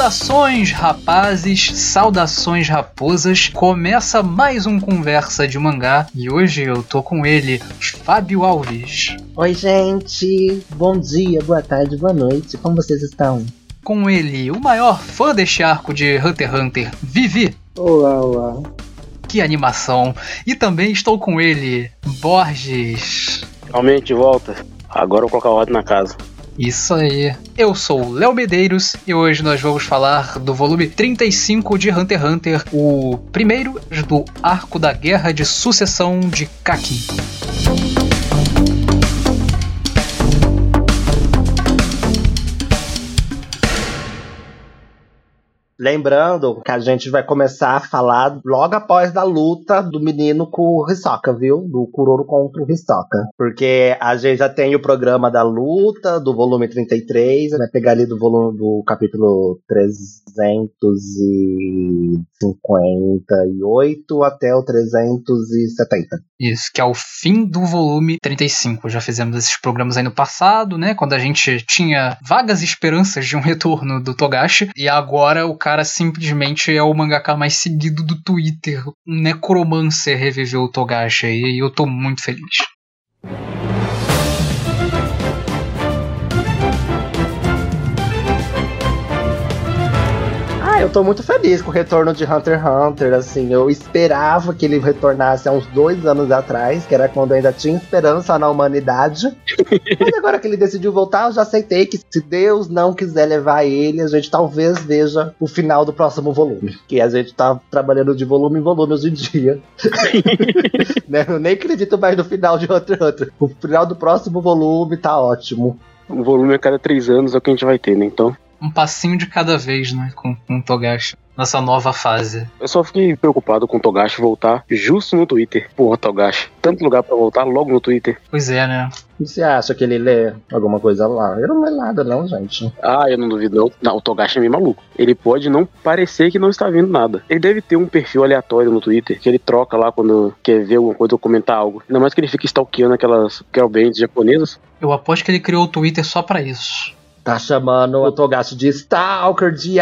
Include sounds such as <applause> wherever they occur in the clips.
Saudações, rapazes, saudações, raposas. Começa mais um Conversa de Mangá e hoje eu tô com ele, Fábio Alves. Oi, gente. Bom dia, boa tarde, boa noite. Como vocês estão? Com ele, o maior fã deste arco de Hunter x Hunter, Vivi. Olá, olá. Que animação. E também estou com ele, Borges. Finalmente volta. Agora eu vou colocar ordem na casa. Isso aí. Eu sou o Léo Medeiros e hoje nós vamos falar do volume 35 de Hunter x Hunter, o primeiro do arco da Guerra de Sucessão de Kakin. Lembrando que a gente vai começar a falar logo após da luta do menino com o Hisoka, viu? Do Kuroro contra o Hisoka. Porque a gente já tem o programa da luta, do volume 33, vai pegar ali do volume do capítulo 358 até o 370. Isso, que é o fim do volume 35. Já fizemos esses programas aí no passado, né? Quando a gente tinha vagas esperanças de um <laughs> retorno do Togashi. E agora o cara simplesmente é o mangaka mais seguido do Twitter. Um necromancer reviveu o Togashi e eu tô muito feliz. Ah, eu tô muito feliz com o retorno de Hunter x Hunter, assim, eu esperava que ele retornasse há uns dois anos atrás, que era quando ainda tinha esperança na humanidade. <laughs> Mas agora que ele decidiu voltar, eu já aceitei que se Deus não quiser levar ele, a gente talvez veja o final do próximo volume. Que a gente tá trabalhando de volume em volume hoje em dia. <laughs> né? Eu nem acredito mais no final de Hunter x Hunter. O final do próximo volume tá ótimo. Um volume a cada três anos é o que a gente vai ter, né? Então. Um passinho de cada vez, né? Com, com o Togashi. Nessa nova fase. Eu só fiquei preocupado com o Togashi voltar justo no Twitter. Porra, Togashi. Tanto lugar pra voltar logo no Twitter. Pois é, né? E você acha que ele lê alguma coisa lá? Eu não lê nada, não, gente. Ah, eu não duvido não. Não, o Togashi é meio maluco. Ele pode não parecer que não está vendo nada. Ele deve ter um perfil aleatório no Twitter, que ele troca lá quando quer ver alguma coisa ou comentar algo. Ainda mais que ele fica stalkeando aquelas girlbands japonesas. Eu aposto que ele criou o Twitter só pra isso. Tá chamando o Togashi de Stalker, de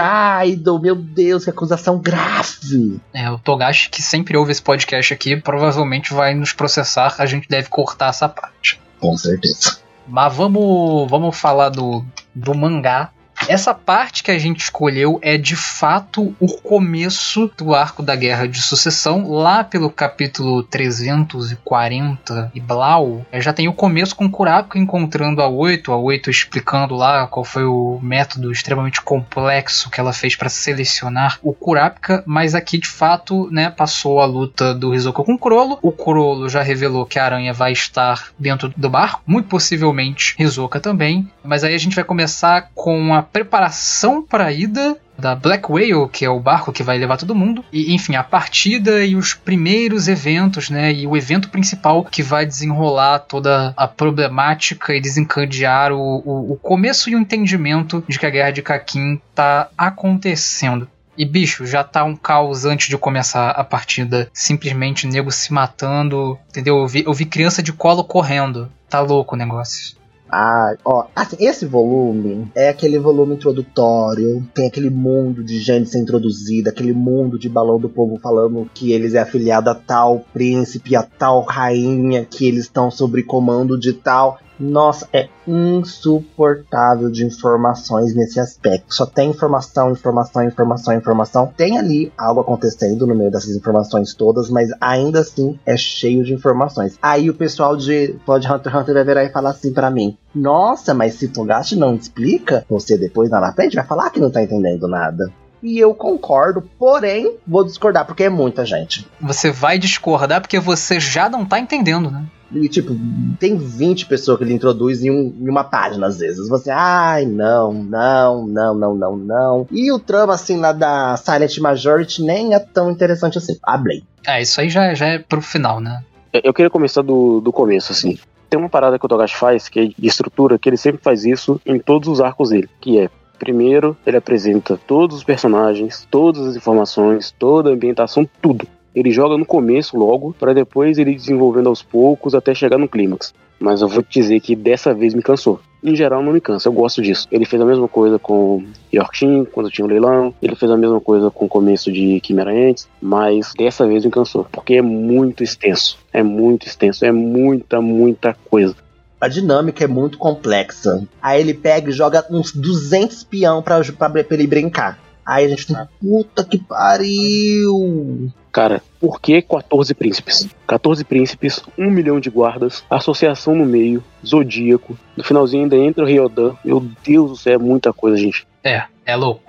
Idol. Meu Deus, que acusação grave. É, o Togashi, que sempre ouve esse podcast aqui, provavelmente vai nos processar. A gente deve cortar essa parte. Com certeza. Mas vamos, vamos falar do, do mangá. Essa parte que a gente escolheu é de fato o começo do arco da Guerra de Sucessão, lá pelo capítulo 340 e Blau. É, já tem o começo com Kurapika encontrando a Oito, a Oito explicando lá qual foi o método extremamente complexo que ela fez para selecionar o Kurapika, mas aqui de fato, né, passou a luta do Hisoka com o Crollo. O Crollo já revelou que a aranha vai estar dentro do barco, muito possivelmente Hisoka também, mas aí a gente vai começar com a preparação para a ida da Black Whale, que é o barco que vai levar todo mundo, e enfim, a partida e os primeiros eventos, né, e o evento principal que vai desenrolar toda a problemática e desencadear o, o, o começo e o entendimento de que a guerra de Kakin tá acontecendo. E bicho, já tá um caos antes de começar a partida. Simplesmente nego se matando, entendeu? Eu vi, eu vi criança de colo correndo. Tá louco o negócio. Ah, ó, assim, esse volume é aquele volume introdutório, tem aquele mundo de gente ser introduzida, aquele mundo de balão do povo falando que eles é afiliado a tal príncipe, a tal rainha, que eles estão sob comando de tal. Nossa, é insuportável de informações nesse aspecto. Só tem informação, informação, informação, informação. Tem ali algo acontecendo no meio dessas informações todas, mas ainda assim é cheio de informações. Aí o pessoal de Pod Hunter Hunter vai virar e falar assim para mim: Nossa, mas se Togashi não explica, você depois lá na frente vai falar que não tá entendendo nada. E eu concordo, porém, vou discordar, porque é muita gente. Você vai discordar porque você já não tá entendendo, né? E, tipo, tem 20 pessoas que ele introduz em, um, em uma página, às vezes. Você, ai, não, não, não, não, não, não. E o trama, assim, lá da Silent Majority nem é tão interessante assim. Ablei. É, isso aí já, já é pro final, né? Eu queria começar do, do começo, assim. Tem uma parada que o Togashi faz, que é de estrutura, que ele sempre faz isso em todos os arcos dele, que é Primeiro, ele apresenta todos os personagens, todas as informações, toda a ambientação, tudo. Ele joga no começo logo, para depois ele ir desenvolvendo aos poucos até chegar no clímax. Mas eu vou te dizer que dessa vez me cansou. em geral não me cansa, eu gosto disso. Ele fez a mesma coisa com Yorkshire, quando tinha o leilão, ele fez a mesma coisa com o começo de Quimera Ants, mas dessa vez me cansou, porque é muito extenso, é muito extenso, é muita, muita coisa. A dinâmica é muito complexa. Aí ele pega e joga uns 200 peão pra, pra ele brincar. Aí a gente tem, puta que pariu! Cara, por que 14 príncipes? 14 príncipes, 1 milhão de guardas, associação no meio, zodíaco. No finalzinho ainda entra o Ryodan. Meu Deus do céu, é muita coisa, gente. É, é louco.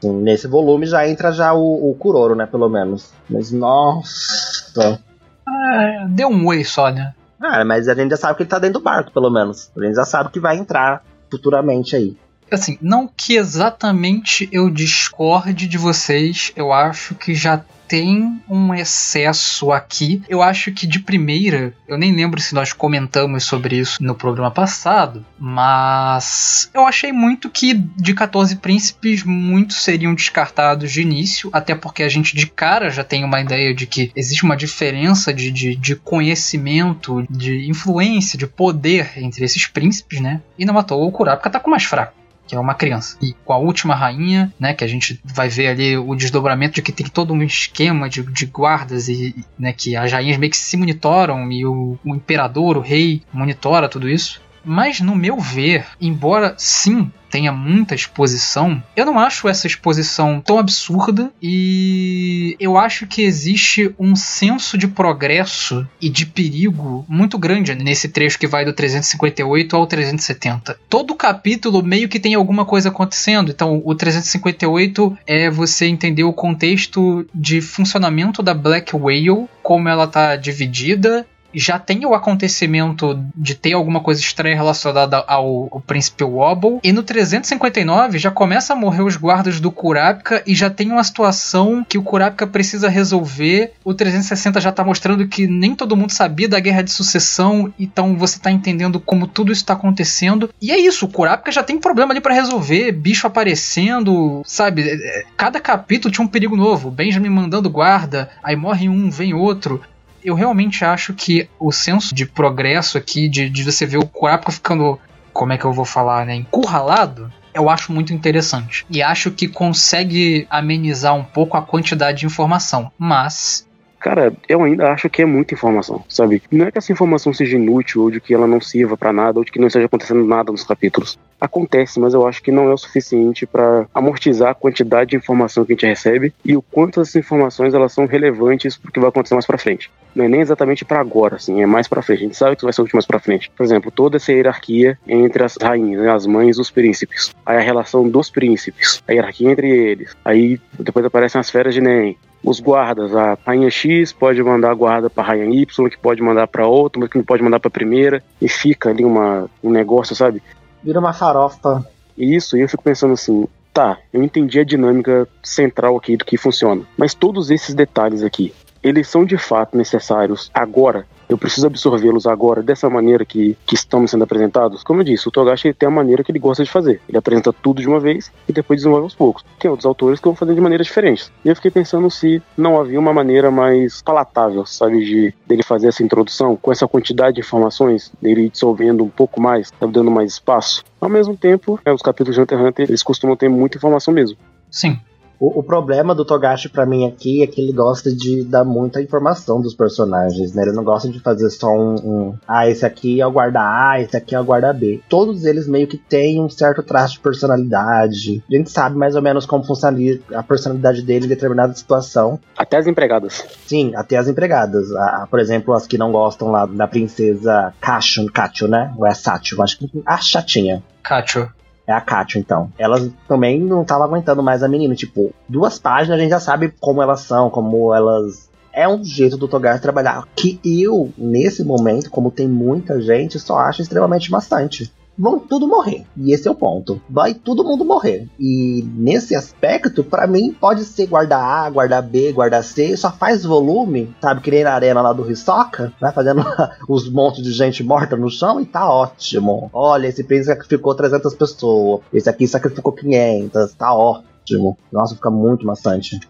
Sim, nesse volume já entra já o, o Kuroro, né, pelo menos. Mas, nossa... É, deu um oi só, né? Ah, mas a gente já sabe que ele tá dentro do barco, pelo menos. A gente já sabe que vai entrar futuramente aí. Assim, não que exatamente eu discorde de vocês, eu acho que já tem um excesso aqui. Eu acho que de primeira, eu nem lembro se nós comentamos sobre isso no programa passado, mas eu achei muito que de 14 príncipes, muitos seriam descartados de início, até porque a gente de cara já tem uma ideia de que existe uma diferença de, de, de conhecimento, de influência, de poder entre esses príncipes, né? E não matou o Kurapika tá com mais fraco que é uma criança. E com a última rainha, né, que a gente vai ver ali o desdobramento de que tem todo um esquema de, de guardas e, né, que as rainhas meio que se monitoram e o, o imperador, o rei, monitora tudo isso. Mas no meu ver, embora sim tenha muita exposição, eu não acho essa exposição tão absurda e eu acho que existe um senso de progresso e de perigo muito grande nesse trecho que vai do 358 ao 370. Todo capítulo meio que tem alguma coisa acontecendo, então o 358 é você entender o contexto de funcionamento da Black Whale, como ela tá dividida já tem o acontecimento de ter alguma coisa estranha relacionada ao, ao príncipe Wobble. E no 359 já começa a morrer os guardas do Kurapika e já tem uma situação que o Kurapika precisa resolver. O 360 já tá mostrando que nem todo mundo sabia da guerra de sucessão, então você tá entendendo como tudo isso tá acontecendo. E é isso, o Kurapika já tem problema ali para resolver, bicho aparecendo, sabe? É, é, cada capítulo tinha um perigo novo. Benjamin mandando guarda, aí morre um, vem outro eu realmente acho que o senso de progresso aqui, de, de você ver o Kurapika ficando, como é que eu vou falar, né, encurralado, eu acho muito interessante. E acho que consegue amenizar um pouco a quantidade de informação. Mas Cara, eu ainda acho que é muita informação, sabe? Não é que essa informação seja inútil ou de que ela não sirva para nada ou de que não esteja acontecendo nada nos capítulos. Acontece, mas eu acho que não é o suficiente para amortizar a quantidade de informação que a gente recebe e o quanto essas informações elas são relevantes pro que vai acontecer mais para frente. Não é nem exatamente para agora, assim, é mais para frente. A gente sabe que vai ser útil mais para frente. Por exemplo, toda essa hierarquia entre as rainhas, né, as mães dos príncipes. Aí a relação dos príncipes, a hierarquia entre eles. Aí depois aparecem as feras de Nen os guardas. A rainha X pode mandar a guarda para a rainha Y, que pode mandar para outra, mas que não pode mandar para a primeira, e fica ali uma, um negócio, sabe? Vira uma farofa. Isso, e eu fico pensando assim, tá, eu entendi a dinâmica central aqui do que funciona, mas todos esses detalhes aqui, eles são de fato necessários agora eu preciso absorvê-los agora dessa maneira que, que estamos sendo apresentados. Como eu disse, o Togashi tem a maneira que ele gosta de fazer. Ele apresenta tudo de uma vez e depois desenvolve aos poucos. Tem outros autores que vão fazer de maneiras diferentes. E eu fiquei pensando se não havia uma maneira mais palatável, sabe, de dele fazer essa introdução com essa quantidade de informações, dele dissolvendo um pouco mais, dando mais espaço. Ao mesmo tempo, né, os capítulos de Hunter x Hunter, eles costumam ter muita informação mesmo. Sim. O, o problema do Togashi para mim aqui é que ele gosta de dar muita informação dos personagens, né? Ele não gosta de fazer só um, um ah, esse aqui é o guarda A, esse aqui é o guarda B. Todos eles meio que têm um certo traço de personalidade. A gente sabe mais ou menos como funciona a personalidade dele em determinada situação. Até as empregadas. Sim, até as empregadas. A, por exemplo, as que não gostam lá da princesa Kacho, Kacho, né? Ou é Satio, acho que a chatinha. Kacho. É a Kátia, então. Elas também não estavam aguentando mais a menina. Tipo, duas páginas a gente já sabe como elas são, como elas. É um jeito do Togar trabalhar que eu, nesse momento, como tem muita gente, só acho extremamente bastante vão tudo morrer. E esse é o ponto. Vai todo mundo morrer. E nesse aspecto, para mim, pode ser guarda A, guarda B, guarda C, só faz volume, sabe? Que nem na arena lá do Hisoka, vai fazendo <laughs> os montes de gente morta no chão e tá ótimo. Olha, esse príncipe sacrificou 300 pessoas, esse aqui sacrificou 500, tá ótimo. Nossa, fica muito maçante.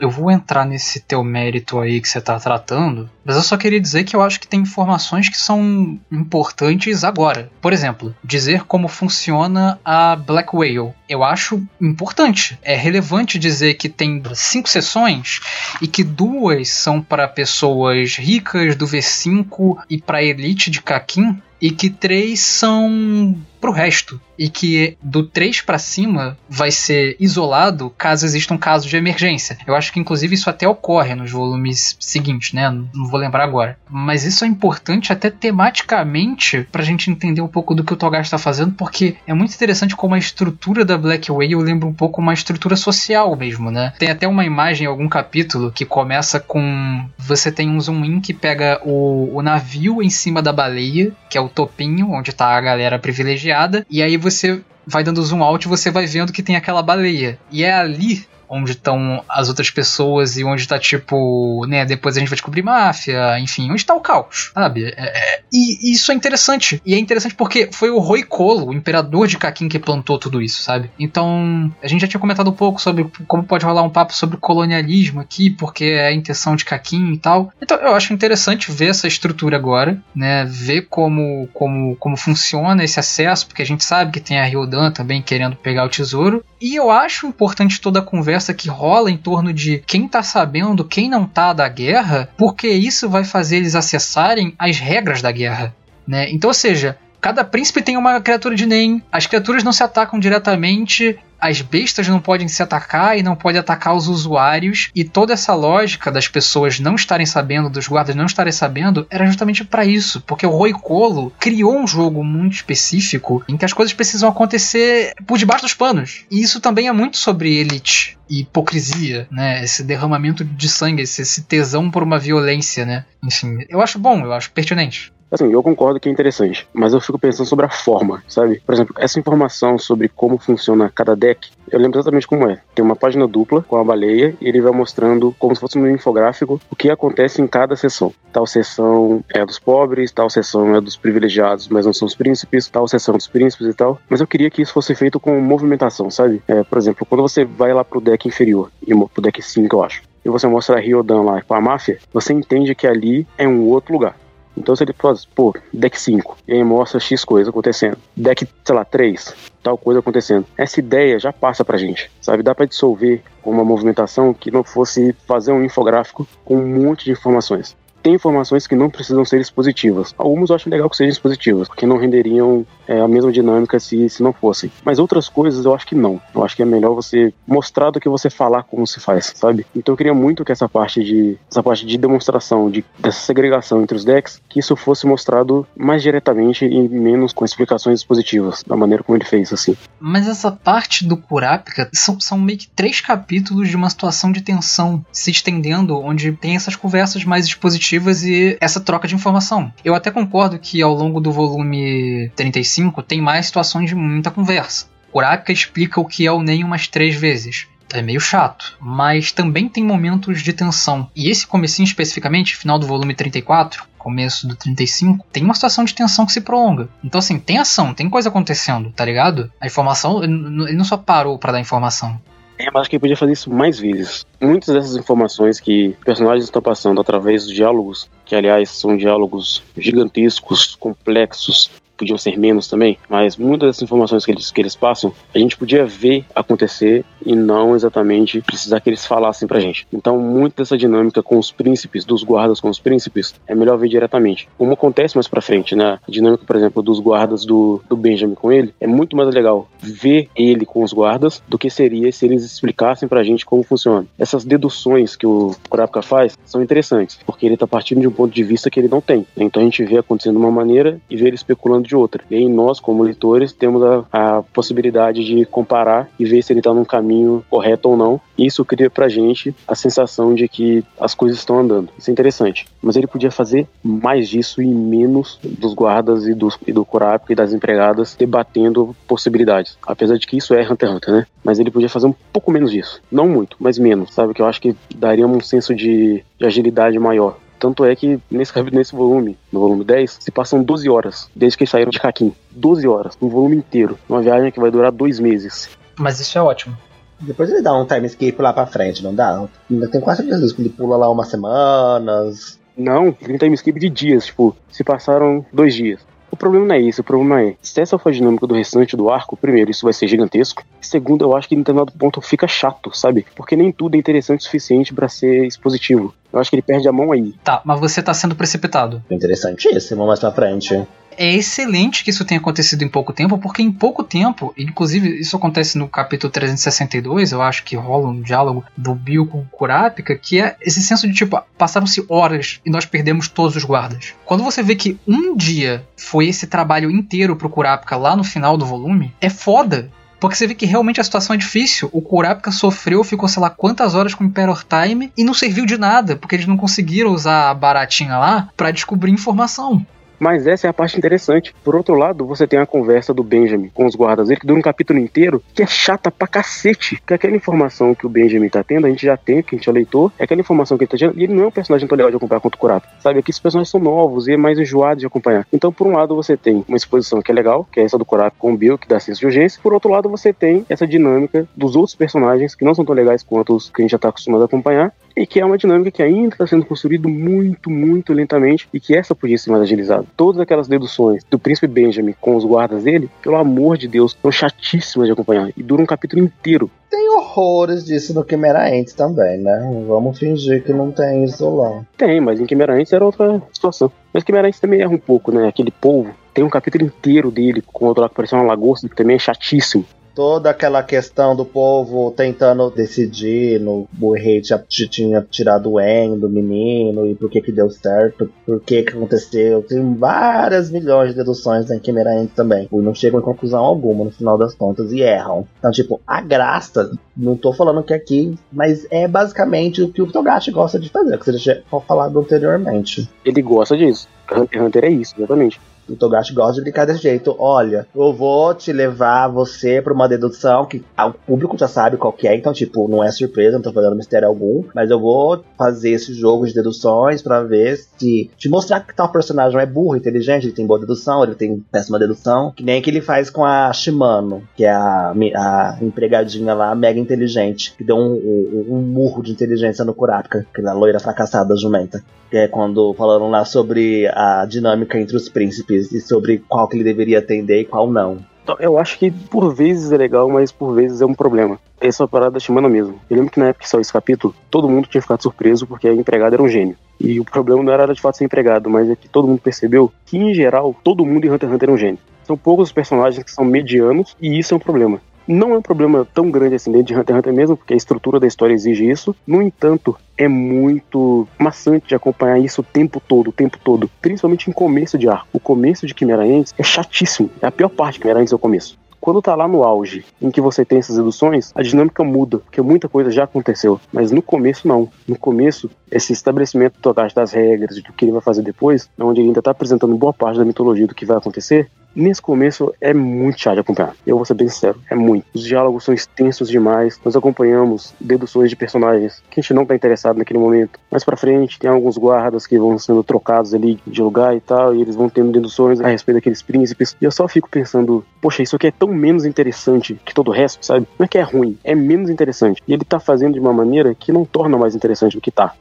Eu vou entrar nesse teu mérito aí que você tá tratando, mas eu só queria dizer que eu acho que tem informações que são importantes agora. Por exemplo, dizer como funciona a Black Whale. Eu acho importante. É relevante dizer que tem cinco sessões e que duas são para pessoas ricas do V5 e para elite de Kakin e que três são pro resto. E que do 3 para cima vai ser isolado caso exista um caso de emergência. Eu acho que inclusive isso até ocorre nos volumes seguintes, né? Não vou lembrar agora. Mas isso é importante até tematicamente pra gente entender um pouco do que o Togashi está fazendo, porque é muito interessante como a estrutura da Black Whale lembra um pouco uma estrutura social mesmo, né? Tem até uma imagem em algum capítulo que começa com você tem um zoom in que pega o, o navio em cima da baleia, que é o topinho, onde tá a galera privilegiada e aí você vai dando zoom out e você vai vendo que tem aquela baleia. E é ali onde estão as outras pessoas e onde tá tipo, né, depois a gente vai descobrir máfia, enfim, onde tá o caos, sabe? É, é, e, isso é interessante. E é interessante porque foi o Roi Colo, o imperador de Kakin, que plantou tudo isso, sabe? Então, a gente já tinha comentado um pouco sobre como pode rolar um papo sobre colonialismo aqui, porque é a intenção de Kakin e tal. Então, eu acho interessante ver essa estrutura agora, né, ver como, como, como funciona esse acesso, porque a gente sabe que tem a Ryodan também querendo pegar o tesouro. E eu acho importante toda a conversa conversa que rola em torno de quem tá sabendo, quem não tá da guerra, porque isso vai fazer eles acessarem as regras da guerra. Né? Então, ou seja, Cada príncipe tem uma criatura de NEM. As criaturas não se atacam diretamente. As bestas não podem se atacar e não podem atacar os usuários. E toda essa lógica das pessoas não estarem sabendo, dos guardas não estarem sabendo, era justamente para isso. Porque o Roi Colo criou um jogo muito específico em que as coisas precisam acontecer por debaixo dos panos. E isso também é muito sobre elite e hipocrisia, né? Esse derramamento de sangue, esse, esse tesão por uma violência, né? Enfim, eu acho bom, eu acho pertinente. Assim, eu concordo que é interessante, mas eu fico pensando sobre a forma, sabe? Por exemplo, essa informação sobre como funciona cada deck, eu lembro exatamente como é. Tem uma página dupla com a baleia e ele vai mostrando, como se fosse um infográfico, o que acontece em cada sessão. Tal sessão é dos pobres, tal sessão é dos privilegiados, mas não são os príncipes, tal sessão dos príncipes e tal. Mas eu queria que isso fosse feito com movimentação, sabe? É, por exemplo, quando você vai lá pro deck inferior, e pro deck 5, eu acho, e você mostra a Ryodan lá com a máfia, você entende que ali é um outro lugar. Então se ele faz, pô, deck 5, e aí mostra X coisa acontecendo. Deck, sei lá, 3, tal coisa acontecendo. Essa ideia já passa pra gente, sabe? Dá para dissolver uma movimentação que não fosse fazer um infográfico com um monte de informações tem informações que não precisam ser expositivas. Algumas eu acho legal que sejam expositivas, porque não renderiam é, a mesma dinâmica se, se não fossem. Mas outras coisas eu acho que não. Eu acho que é melhor você mostrar do que você falar como se faz, sabe? Então eu queria muito que essa parte de essa parte de demonstração, de, dessa segregação entre os decks, que isso fosse mostrado mais diretamente e menos com explicações expositivas, da maneira como ele fez, assim. Mas essa parte do Kurapika são, são meio que três capítulos de uma situação de tensão se estendendo, onde tem essas conversas mais expositivas e essa troca de informação. Eu até concordo que ao longo do volume 35 tem mais situações de muita conversa. Kurapika explica o que é o NEM umas três vezes. É meio chato, mas também tem momentos de tensão. E esse comecinho especificamente, final do volume 34, começo do 35, tem uma situação de tensão que se prolonga. Então, assim, tem ação, tem coisa acontecendo, tá ligado? A informação, ele não só parou para dar informação. É, mas acho que podia fazer isso mais vezes. Muitas dessas informações que personagens estão passando através dos diálogos, que aliás são diálogos gigantescos, complexos, podiam ser menos também, mas muitas das informações que eles, que eles passam, a gente podia ver acontecer e não exatamente precisar que eles falassem pra gente. Então, muita dessa dinâmica com os príncipes, dos guardas com os príncipes, é melhor ver diretamente. Como acontece mais pra frente, né? A dinâmica, por exemplo, dos guardas do, do Benjamin com ele, é muito mais legal ver ele com os guardas do que seria se eles explicassem pra gente como funciona. Essas deduções que o Kurapika faz são interessantes, porque ele tá partindo de um ponto de vista que ele não tem. Então a gente vê acontecendo de uma maneira e vê ele especulando de outra. E aí nós, como leitores, temos a, a possibilidade de comparar e ver se ele está num caminho correto ou não. Isso cria pra gente a sensação de que as coisas estão andando. Isso é interessante. Mas ele podia fazer mais disso e menos dos guardas e, dos, e do Kurapika e das empregadas debatendo possibilidades. Apesar de que isso é Hunter x Hunter, né? Mas ele podia fazer um pouco menos disso. Não muito, mas menos, sabe? Que eu acho que daria um senso de, de agilidade maior. Tanto é que nesse, nesse volume, no volume 10, se passam 12 horas desde que saíram de Hakim. 12 horas, um volume inteiro. Uma viagem que vai durar dois meses. Mas isso é ótimo. Depois ele dá um time skip lá pra frente, não dá? Ainda tem quase certeza que ele pula lá umas semanas. Não, tem time skip de dias, tipo, se passaram dois dias. O problema não é isso, o problema é, se essa for a dinâmica do restante do arco, primeiro, isso vai ser gigantesco. Segundo, eu acho que em determinado ponto fica chato, sabe? Porque nem tudo é interessante o suficiente para ser expositivo. Eu acho que ele perde a mão aí. Tá, mas você tá sendo precipitado. Interessantíssimo mais pra frente. É excelente que isso tenha acontecido em pouco tempo, porque em pouco tempo, inclusive isso acontece no capítulo 362, eu acho que rola um diálogo do Bill com o Kurapika, que é esse senso de tipo, passaram-se horas e nós perdemos todos os guardas. Quando você vê que um dia foi esse trabalho inteiro pro Kurapika lá no final do volume, é foda. Porque você vê que realmente a situação é difícil. O Kurapika sofreu, ficou sei lá quantas horas com o Imperial Time e não serviu de nada, porque eles não conseguiram usar a baratinha lá para descobrir informação. Mas essa é a parte interessante. Por outro lado, você tem a conversa do Benjamin com os guardas dele, que dura um capítulo inteiro, que é chata pra cacete. Que aquela informação que o Benjamin tá tendo, a gente já tem, que a gente é leitor, é aquela informação que ele tá tendo, e ele não é um personagem tão legal de acompanhar quanto o Kurapika. Sabe, aqui os personagens são novos e é mais enjoado de acompanhar. Então, por um lado, você tem uma exposição que é legal, que é essa do Kurapika com o Bill, que dá senso de urgência. Por outro lado, você tem essa dinâmica dos outros personagens, que não são tão legais quanto os que a gente já tá acostumado a acompanhar, e que é uma dinâmica que ainda está sendo construída muito, muito lentamente e que essa podia ser mais agilizada. Todas aquelas deduções do príncipe Benjamin com os guardas dele, pelo amor de Deus, são chatíssimas de acompanhar e duram um capítulo inteiro. Tem horrores disso no Quimera também, né? Vamos fingir que não tem isso lá. Tem, mas em Quimera era outra situação. Mas Quimera também erra um pouco, né? Aquele povo. Tem um capítulo inteiro dele com outro lá que parecia uma lagosta, que também é chatíssimo toda aquela questão do povo tentando decidir no rei tinha, tinha tirado o En do menino e por que que deu certo, por que que aconteceu. Tem várias milhões de deduções em Quimera Ant também. E não chegam em conclusão alguma no final das contas e erram. Então, tipo, a graça, não tô falando que aqui, mas é basicamente o que o Togashi gosta de fazer, que você já falado anteriormente. Ele gosta disso. Hunter é isso, exatamente. O Togashi gosta de brincar desse jeito. Olha, eu vou te levar você pra uma dedução que o público já sabe qual que é, então, tipo, não é surpresa, não tô fazendo mistério algum, mas eu vou fazer esse jogo de deduções para ver se. te mostrar que tal personagem é burro, inteligente, ele tem boa dedução, ele tem péssima dedução. Que nem que ele faz com a Shimano, que é a, a empregadinha lá, mega inteligente, que deu um, um, um murro de inteligência no Kurapika, aquela loira fracassada jumenta. Que é quando falaram lá sobre a dinâmica entre os príncipes e sobre qual que ele deveria atender e qual não. Então, eu acho que por vezes é legal, mas por vezes é um problema. Essa é parada da Shimano mesmo. Eu lembro que na época que saiu esse capítulo, todo mundo tinha ficado surpreso porque a empregada era um gênio. E o problema não era de fato ser empregado, mas é que todo mundo percebeu que, em geral, todo mundo em Hunter x Hunter é um gênio. São poucos os personagens que são medianos, e isso é um problema. Não é um problema tão grande assim dentro de Hunter x Hunter mesmo, porque a estrutura da história exige isso. No entanto, é muito maçante de acompanhar isso o tempo todo, o tempo todo. Principalmente em começo de arco. O começo de Quimera Ants é chatíssimo. É a pior parte de Quimera Ants é o começo. Quando tá lá no auge, em que você tem essas reduções, a dinâmica muda, porque muita coisa já aconteceu. Mas no começo, não. No começo, esse estabelecimento total das regras, do que ele vai fazer depois, onde ele ainda tá apresentando boa parte da mitologia do que vai acontecer, Nesse começo é muito chato de acompanhar. Eu vou ser bem sincero, é muito. Os diálogos são extensos demais. Nós acompanhamos deduções de personagens que a gente não tá interessado naquele momento. Mais pra frente, tem alguns guardas que vão sendo trocados ali de lugar e tal, e eles vão tendo deduções a respeito daqueles príncipes. E eu só fico pensando, poxa, isso aqui é tão menos interessante que todo o resto, sabe? Não é que é ruim, é menos interessante. E ele tá fazendo de uma maneira que não torna mais interessante do que tá.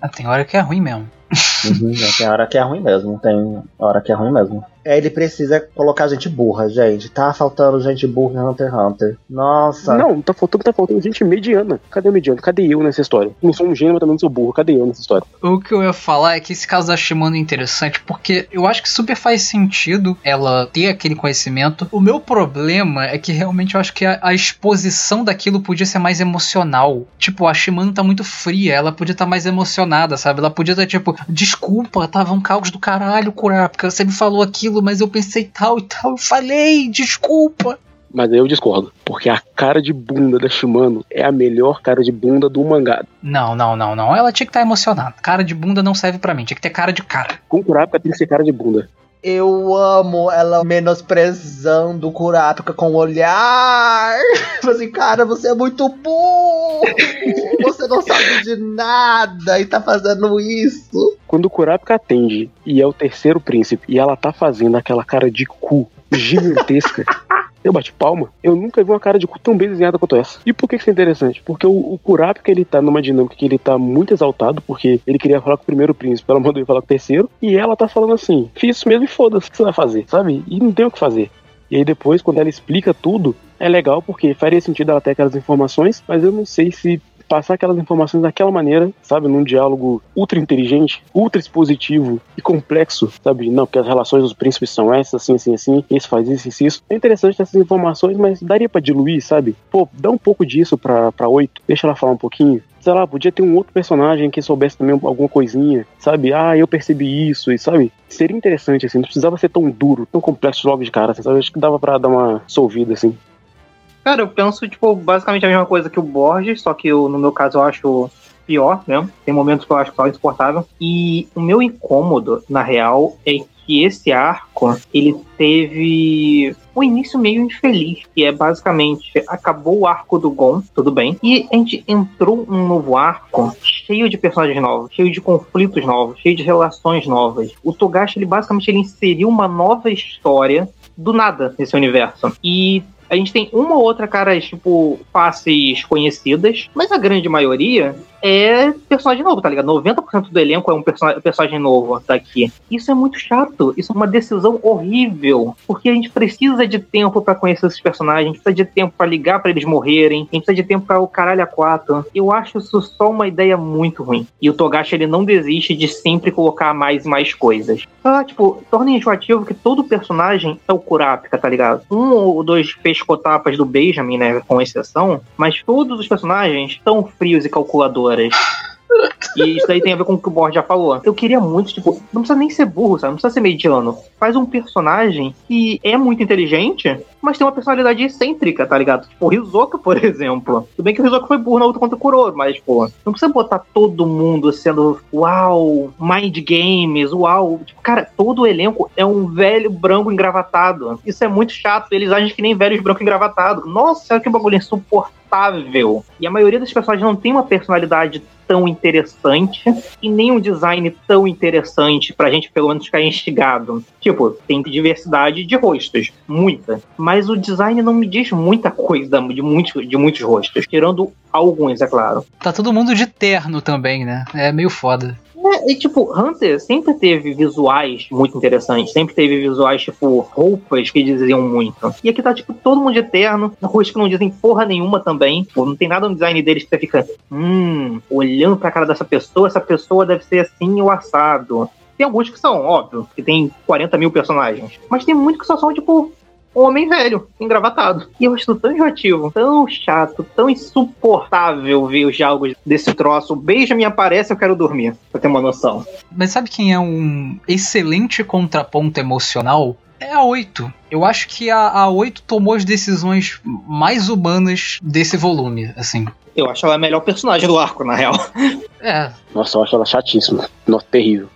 Ah, tem hora que é ruim mesmo. Uhum, tem hora que é ruim mesmo. Tem hora que é ruim mesmo. É, ele precisa colocar gente burra, gente. Tá faltando gente burra em Hunter x Hunter. Nossa. Não, tá faltando, tá faltando gente mediana. Cadê o mediano? Cadê eu nessa história? Não sou um gênio, mas também não sou burro. Cadê eu nessa história? O que eu ia falar é que esse caso da Shimano é interessante porque eu acho que super faz sentido ela ter aquele conhecimento. O meu problema é que realmente eu acho que a, a exposição daquilo podia ser mais emocional. Tipo, a Shimano tá muito fria, ela podia estar tá mais emocionada, sabe? Ela podia estar tá, tipo, desculpa, tava um caos do caralho, Kurapika, você me falou aquilo, mas eu pensei tal e tal, eu falei, desculpa. Mas aí eu discordo, porque a cara de bunda da Shimano é a melhor cara de bunda do mangá. Não, não, não, não. Ela tinha que estar tá emocionada. Cara de bunda não serve para mim, tinha que ter cara de cara. Com Kurapika tem que ser cara de bunda. Eu amo ela menosprezando o Kurapika com o olhar. <laughs> Tipo assim, cara, você é muito burro. Você não sabe de nada e tá fazendo isso. Quando o Kurapika atende e é o terceiro príncipe e ela tá fazendo aquela cara de cu gigantesca. <laughs> Eu bati palma. Eu nunca vi uma cara de cu tão bem desenhada quanto essa. E por que isso é interessante? Porque o, o Kurapika, ele tá numa dinâmica que ele tá muito exaltado, porque ele queria falar com o primeiro príncipe, ela mandou ele falar com o terceiro, e ela tá falando assim, fiz isso mesmo e foda-se, o que você vai fazer, sabe? E não tem o que fazer. E aí depois, quando ela explica tudo, é legal porque faria sentido ela ter aquelas informações, mas eu não sei se passar aquelas informações daquela maneira, sabe, num diálogo ultra inteligente, ultra expositivo e complexo, sabe? Não, porque as relações dos príncipes são essas, assim, assim, assim, esse faz isso, isso, isso. É interessante essas informações, mas daria para diluir, sabe? Pô, dá um pouco disso pra, pra 8, deixa ela falar um pouquinho. Sei lá, podia ter um outro personagem que soubesse também alguma coisinha, sabe? Ah, eu percebi isso, e sabe? Seria interessante, assim, não precisava ser tão duro, tão complexo logo de cara, assim, sabe? Acho que dava para dar uma solvida, assim. Cara, eu penso, tipo, basicamente a mesma coisa que o Borges, só que eu, no meu caso eu acho pior mesmo. Tem momentos que eu acho que é insuportável. E o meu incômodo, na real, é que esse arco, ele teve um início meio infeliz, que é basicamente acabou o arco do Gon, tudo bem, e a gente entrou num novo arco cheio de personagens novos, cheio de conflitos novos, cheio de relações novas. O Togashi, ele basicamente ele inseriu uma nova história do nada nesse universo. E a gente tem uma ou outra caras, tipo, faces conhecidas, mas a grande maioria é personagem novo, tá ligado? 90% do elenco é um person personagem novo daqui. Isso é muito chato, isso é uma decisão horrível, porque a gente precisa de tempo para conhecer esses personagens, a gente precisa de tempo para ligar para eles morrerem, a gente precisa de tempo para o caralho a quatro. Eu acho isso só uma ideia muito ruim. E o Togashi, ele não desiste de sempre colocar mais e mais coisas. Ah, tipo, torna enjoativo que todo personagem é o Kurapika, tá ligado? Um ou dois pescotapas do Benjamin, né, com exceção, mas todos os personagens estão frios e calculadores horas. E isso aí tem a ver com o que o Borges já falou. Eu queria muito, tipo, não precisa nem ser burro, sabe? Não precisa ser mediano. Faz um personagem que é muito inteligente, mas tem uma personalidade excêntrica, tá ligado? Tipo, o Rizoka, por <laughs> exemplo. Tudo bem que o Rizoka foi burro na luta contra o Kuroro, mas, pô, não precisa botar todo mundo sendo, uau, mind games, uau. Tipo, cara, todo o elenco é um velho branco engravatado. Isso é muito chato. Eles agem que nem velhos brancos engravatados. Nossa, que bagulho insuportável. E a maioria das personagens não tem uma personalidade tão interessante e nem um design tão interessante pra gente pelo menos ficar instigado. Tipo, tem diversidade de rostos, muita, mas o design não me diz muita coisa de muitos, de muitos rostos, tirando alguns, é claro. Tá todo mundo de terno também, né? É meio foda. É, e tipo, Hunter sempre teve visuais muito interessantes, sempre teve visuais, tipo, roupas que diziam muito. E aqui tá, tipo, todo mundo eterno, roupas que não dizem porra nenhuma também. Pô, não tem nada no design deles que você fica, hum, olhando pra cara dessa pessoa, essa pessoa deve ser assim o assado. Tem alguns que são, óbvio, que tem 40 mil personagens. Mas tem muitos que só são, tipo, homem velho, engravatado. E eu acho tão enjoativo, tão chato, tão insuportável ver os diálogos desse troço. Beija me aparece, eu quero dormir, pra ter uma noção. Mas sabe quem é um excelente contraponto emocional? É a 8. Eu acho que a, a 8 tomou as decisões mais humanas desse volume, assim. Eu acho ela a melhor personagem do arco, na real. É. Nossa, eu acho ela chatíssima. Nossa, terrível.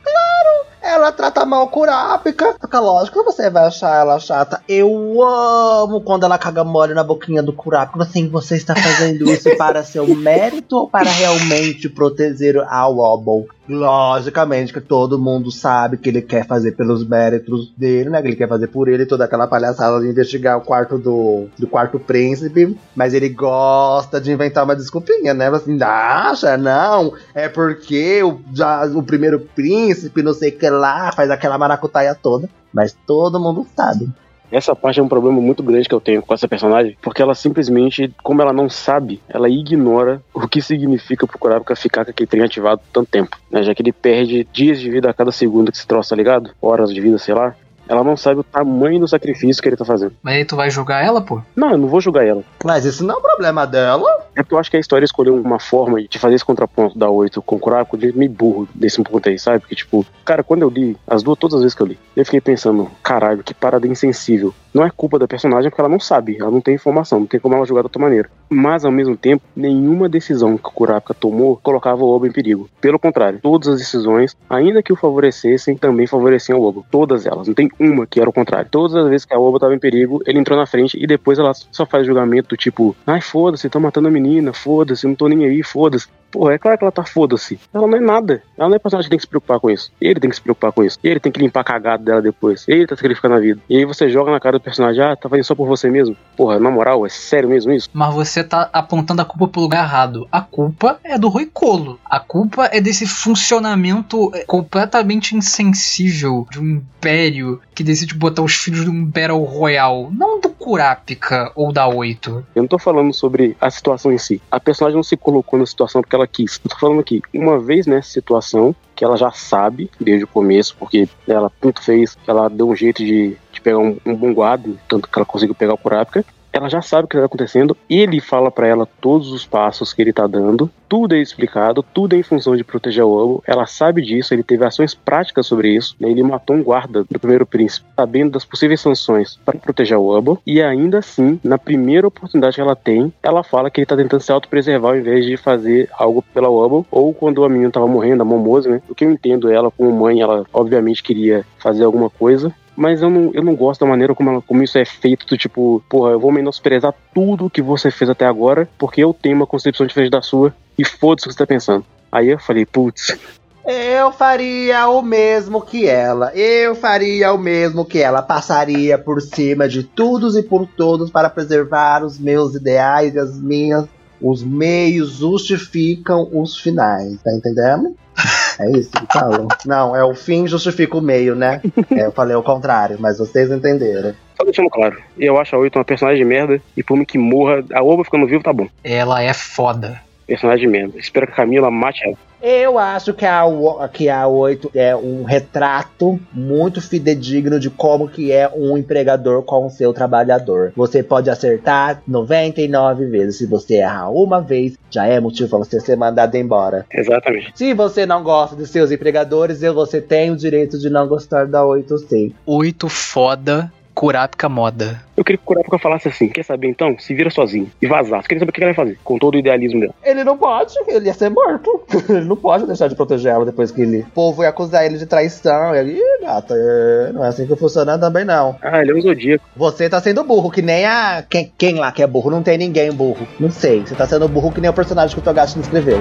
Ela trata mal Kurapika. Fica lógico que você vai achar ela chata. Eu amo quando ela caga mole na boquinha do Kurapika. Assim, você está fazendo isso <laughs> para seu mérito ou para realmente proteger a Wobble? Logicamente que todo mundo sabe que ele quer fazer pelos méritos dele, né? Que ele quer fazer por ele toda aquela palhaçada de investigar o quarto do, do quarto príncipe. Mas ele gosta de inventar uma desculpinha, né? Assim, acha, não, é porque o, já, o primeiro príncipe, não sei o que lá, faz aquela maracutaia toda. Mas todo mundo sabe. Essa parte é um problema muito grande que eu tenho com essa personagem, porque ela simplesmente, como ela não sabe, ela ignora o que significa pro Kurapika ficar com aquele trem ativado tanto tempo, né? Já que ele perde dias de vida a cada segundo que se troça, tá ligado? Horas de vida, sei lá. Ela não sabe o tamanho do sacrifício que ele tá fazendo. Mas aí tu vai julgar ela, pô? Não, eu não vou julgar ela. Mas isso não é um problema dela. É porque eu acho que a história escolheu uma forma de fazer esse contraponto da 8 com o Kurapika de meio burro desse ponto aí, sabe? Porque, tipo, cara, quando eu li, as duas, todas as vezes que eu li, eu fiquei pensando, caralho, que parada insensível. Não é culpa da personagem porque ela não sabe, ela não tem informação, não tem como ela jogar da outra maneira. Mas, ao mesmo tempo, nenhuma decisão que o Kurapika tomou colocava o Oba em perigo. Pelo contrário, todas as decisões, ainda que o favorecessem, também favoreciam o Oba. Todas elas, não tem uma que era o contrário. Todas as vezes que a Oba estava em perigo, ele entrou na frente e depois ela só faz julgamento do tipo, ai, foda-se, tô matando a menina, foda-se, não tô nem aí, foda-se. Pô, é claro que ela tá foda-se. Ela não é nada. Ela não é personagem que tem que se preocupar com isso. Ele tem que se preocupar com isso. Ele tem que limpar a cagada dela depois. Ele tá sacrificando a vida. E aí você joga na cara do personagem, ah, tá fazendo só por você mesmo. Porra, na moral, é sério mesmo isso? Mas você tá apontando a culpa pro lugar errado. A culpa é do Rui Colo. A culpa é desse funcionamento é, completamente insensível de um império que decide botar os filhos de um Battle Royale. Não do Kurapika ou da 8. Eu não tô falando sobre a situação em si. A personagem não se colocou na situação porque ela quis. Eu tô falando aqui, uma vez nessa situação, que ela já sabe desde o começo, porque ela tanto fez ela deu um jeito de, de pegar um, um bom guarda, tanto que ela conseguiu pegar o Kurapika, ela já sabe o que está acontecendo, ele fala para ela todos os passos que ele está dando, tudo é explicado, tudo é em função de proteger o Obo, ela sabe disso, ele teve ações práticas sobre isso, né? ele matou um guarda do primeiro príncipe, sabendo das possíveis sanções para proteger o Obo, e ainda assim, na primeira oportunidade que ela tem, ela fala que ele está tentando se autopreservar ao invés de fazer algo pela Obo, ou quando a menina estava morrendo, a Momose, né? O que eu entendo ela como mãe, ela obviamente queria fazer alguma coisa, mas eu não, eu não gosto da maneira como, ela, como isso é feito, do tipo, porra, eu vou menosprezar tudo que você fez até agora, porque eu tenho uma concepção diferente da sua, e foda-se o que você tá pensando. Aí eu falei, putz, Eu faria o mesmo que ela. Eu faria o mesmo que ela. Passaria por cima de todos e por todos para preservar os meus ideais e as minhas. Os meios justificam os finais. Tá entendendo? <laughs> É isso que falam. Não, é o fim justifica o meio, né? É, eu falei o contrário, mas vocês entenderam. só deixando claro, eu acho a Oito uma personagem de merda, e por mim que morra, a Oba ficando vivo tá bom. Ela é foda. Personagem merda. Espero que a Camila mate ela. Eu acho que a, O- que a 8 é um retrato muito fidedigno de como que é um empregador com o seu trabalhador. Você pode acertar 99 vezes. Se você errar uma vez, já é motivo para você ser mandado embora. Exatamente. Se você não gosta de seus empregadores, eu- você tem o direito de não gostar da 8 sim. Oito foda, Kurapika moda. Eu queria que o Kurapika falasse assim, quer saber então? Se vira sozinho e vazasse. Queria saber o que ela vai fazer, com todo o idealismo dela. Ele não pode, ele ia ser morto. <laughs> ele não pode deixar de proteger ela depois que ele. O povo ia acusar ele de traição. E ele, Ih, gata, é, não é assim que funciona também não. Ah, ele é um zodíaco. Você tá sendo burro, que nem a. Quem, quem lá que é burro? Não tem ninguém burro. Não sei. Você tá sendo burro que nem o personagem que o Togashi escreveu.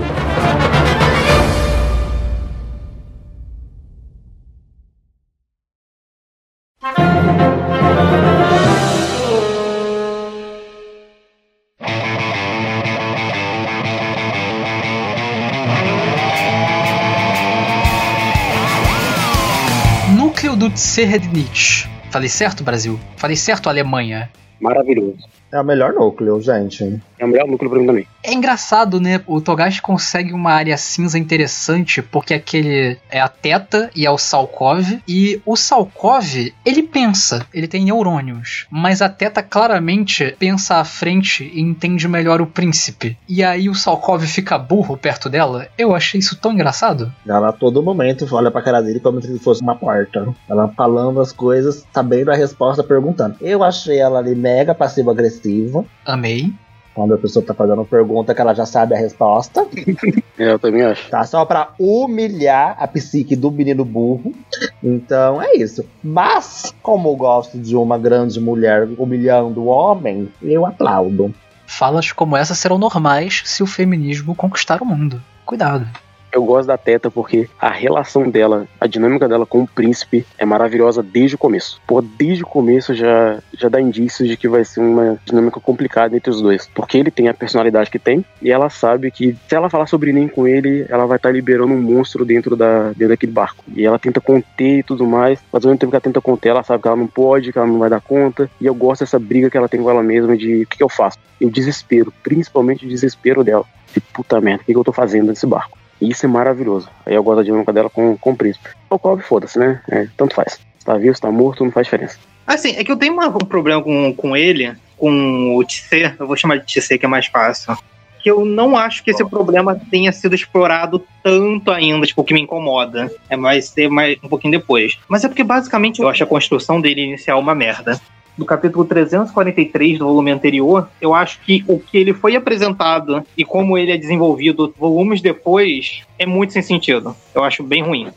Tserdnitz. Falei certo, Brasil? Falei certo, Alemanha? Maravilhoso. É o melhor núcleo, gente. É o melhor núcleo pra mim também. É engraçado, né? O Togashi consegue uma área cinza interessante, porque aquele é a Teta e é o Salkov. E o Salkov, ele pensa, ele tem neurônios. Mas a Teta claramente pensa à frente e entende melhor o príncipe. E aí o Salkov fica burro perto dela. Eu achei isso tão engraçado. Ela a todo momento olha pra cara dele como se ele fosse uma porta. Ela falando as coisas, sabendo a resposta, perguntando. Eu achei ela ali mega passivo-agressiva. Amei. Quando a pessoa tá fazendo uma pergunta que ela já sabe a resposta. <laughs> Eu também acho. Tá? Só pra humilhar a psique do menino burro. Então é isso. Mas, como eu gosto de uma grande mulher humilhando o homem, eu aplaudo. Falas como essa serão normais se o feminismo conquistar o mundo. Cuidado. Eu gosto da Teta porque a relação dela, a dinâmica dela com o príncipe é maravilhosa desde o começo. Pô, desde o começo já, já dá indícios de que vai ser uma dinâmica complicada entre os dois. Porque ele tem a personalidade que tem e ela sabe que se ela falar sobre nem com ele, ela vai estar liberando um monstro dentro, da, dentro daquele barco. E ela tenta conter e tudo mais, mas ao mesmo tempo que ela tenta conter, ela sabe que ela não pode, que ela não vai dar conta. E eu gosto dessa briga que ela tem com ela mesma de o que, que eu faço. E o desespero, principalmente o desespero dela. De puta merda, o que, que eu tô fazendo nesse barco? E isso é maravilhoso. Aí eu gosto da dinâmica dela com, com o príncipe. O Cobb, foda-se, né? É, tanto faz. Tá vivo, se tá morto, não faz diferença. Assim, é que eu tenho uma- um problema com, com ele, com o TC, eu vou chamar de TC que é mais fácil. Que eu não acho que esse problema tenha sido explorado tanto ainda, tipo, que me incomoda. É mais ser mais um pouquinho depois. Mas é porque basicamente eu acho a construção dele inicial uma merda. Do capítulo 343 do volume anterior, eu acho que o que ele foi apresentado e como ele é desenvolvido volumes depois é muito sem sentido. Eu acho bem ruim.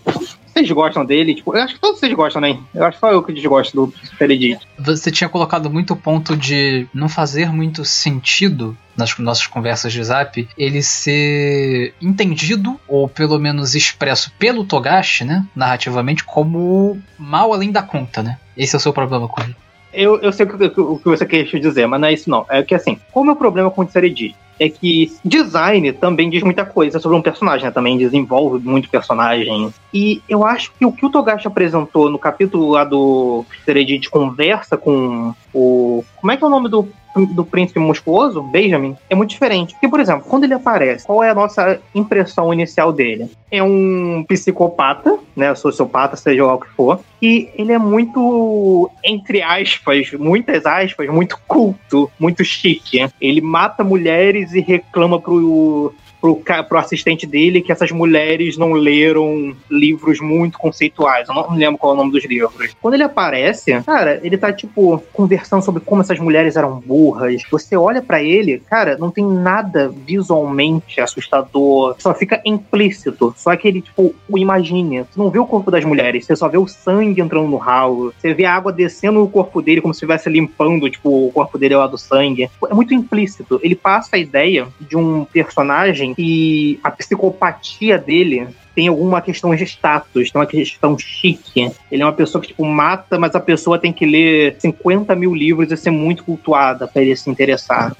Vocês gostam dele? Tipo, eu acho que todos vocês gostam, né? Eu acho que só eu que desgosto do Príncipe Você tinha colocado muito ponto de não fazer muito sentido nas nossas conversas de zap, ele ser entendido, ou pelo menos expresso pelo Togashi, né, narrativamente, como mal além da conta, né? Esse é o seu problema com ele. Eu, eu sei o que, o que você quer dizer, mas não é isso não. É que assim, como é o problema com o Tseredi? É que design também diz muita coisa sobre um personagem, né? Também desenvolve muito personagem. E eu acho que o que o Togashi apresentou no capítulo lá do Tseredi de conversa com o. Como é que é o nome do do príncipe musculoso, Benjamin, é muito diferente. Porque, por exemplo, quando ele aparece, qual é a nossa impressão inicial dele? É um psicopata, né? Sociopata, seja lá o que for. E ele é muito, entre aspas, muitas aspas, muito culto, muito chique. Ele mata mulheres e reclama pro pro, assistente dele que essas mulheres não leram livros muito conceituais. Eu não lembro qual é o nome dos livros. Quando ele aparece, cara, ele tá, tipo, conversando sobre como essas mulheres eram burras. Você olha para ele, cara, não tem nada visualmente assustador. Só fica implícito. Só aquele, tipo, o imagine. Você não vê o corpo das mulheres, você só vê o sangue entrando no ralo. Você vê a água descendo no corpo dele como se estivesse limpando, tipo, o corpo dele lá do sangue. É muito implícito. Ele passa a ideia de um personagem que a psicopatia dele tem alguma questão de status, tem uma questão chique. Ele é uma pessoa que, tipo, mata, mas a pessoa tem que ler 50 mil livros e ser muito cultuada para ele se interessar.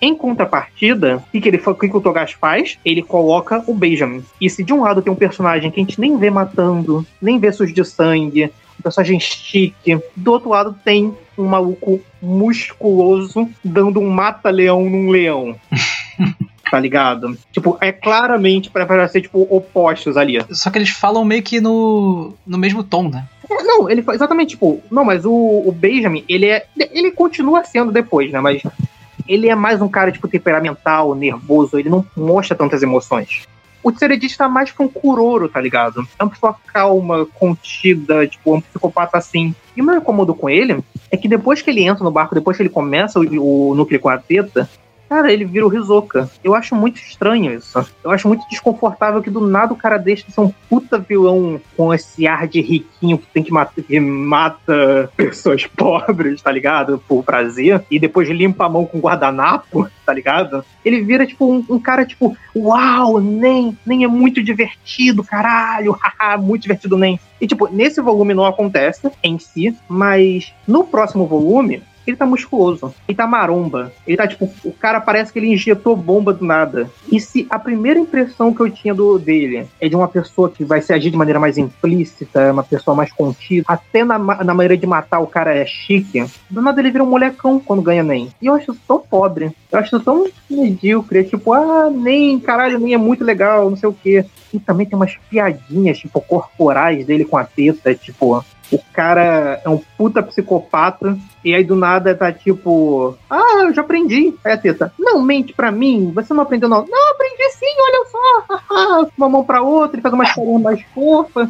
Em contrapartida, o que, que, ele, o que, o faz? Ele coloca o Benjamin. E se de um lado tem um personagem que a gente nem vê matando, nem vê sujo de sangue, um personagem chique, do outro lado tem um maluco musculoso dando um mata-leão num leão. <laughs> tá ligado? Tipo, é claramente para ser, tipo, opostos ali. Só que eles falam meio que no, no mesmo tom, né? É, não, ele exatamente, tipo, não, mas o, o Benjamin, ele é. Ele continua sendo depois, né? Mas ele é mais um cara, tipo, temperamental, nervoso, ele não mostra tantas emoções. O Tseredit tá mais pra um Kuroro, tá ligado? É uma pessoa calma, contida, tipo, um psicopata assim. E o meu incômodo com ele é que depois que ele entra no barco, depois que ele começa o, o núcleo com a teta, Cara, ele vira o Rizoka. Eu acho muito estranho isso. Eu acho muito desconfortável que do nada o cara deixa de ser um puta vilão com esse ar de riquinho que tem que matar, que mata pessoas <laughs> pobres, tá ligado? Por prazer. E depois limpa a mão com guardanapo, tá ligado? Ele vira, tipo, um, um cara, tipo, uau, nem, nem é muito divertido, caralho, <laughs> haha, muito divertido nem. E, tipo, nesse volume não acontece em si, mas no próximo volume, ele tá musculoso, ele tá maromba, ele tá tipo, o cara parece que ele injetou bomba do nada. E se a primeira impressão que eu tinha do dele é de uma pessoa que vai se agir de maneira mais implícita, uma pessoa mais contida, até na, na maneira de matar o cara é chique, do nada ele vira um molecão quando ganha nem. E eu acho isso tão pobre, eu acho isso tão medíocre, tipo, ah, nem, caralho, nem é muito legal, não sei o quê. E também tem umas piadinhas, tipo, corporais dele com a teta, tipo, o cara é um puta psicopata e aí do nada tá tipo, ah, eu já aprendi. Aí a teta, não, mente pra mim, você não aprendeu não. Não, aprendi sim, olha só. <laughs> Uma mão pra outra, ele faz umas carinhas mais fofas.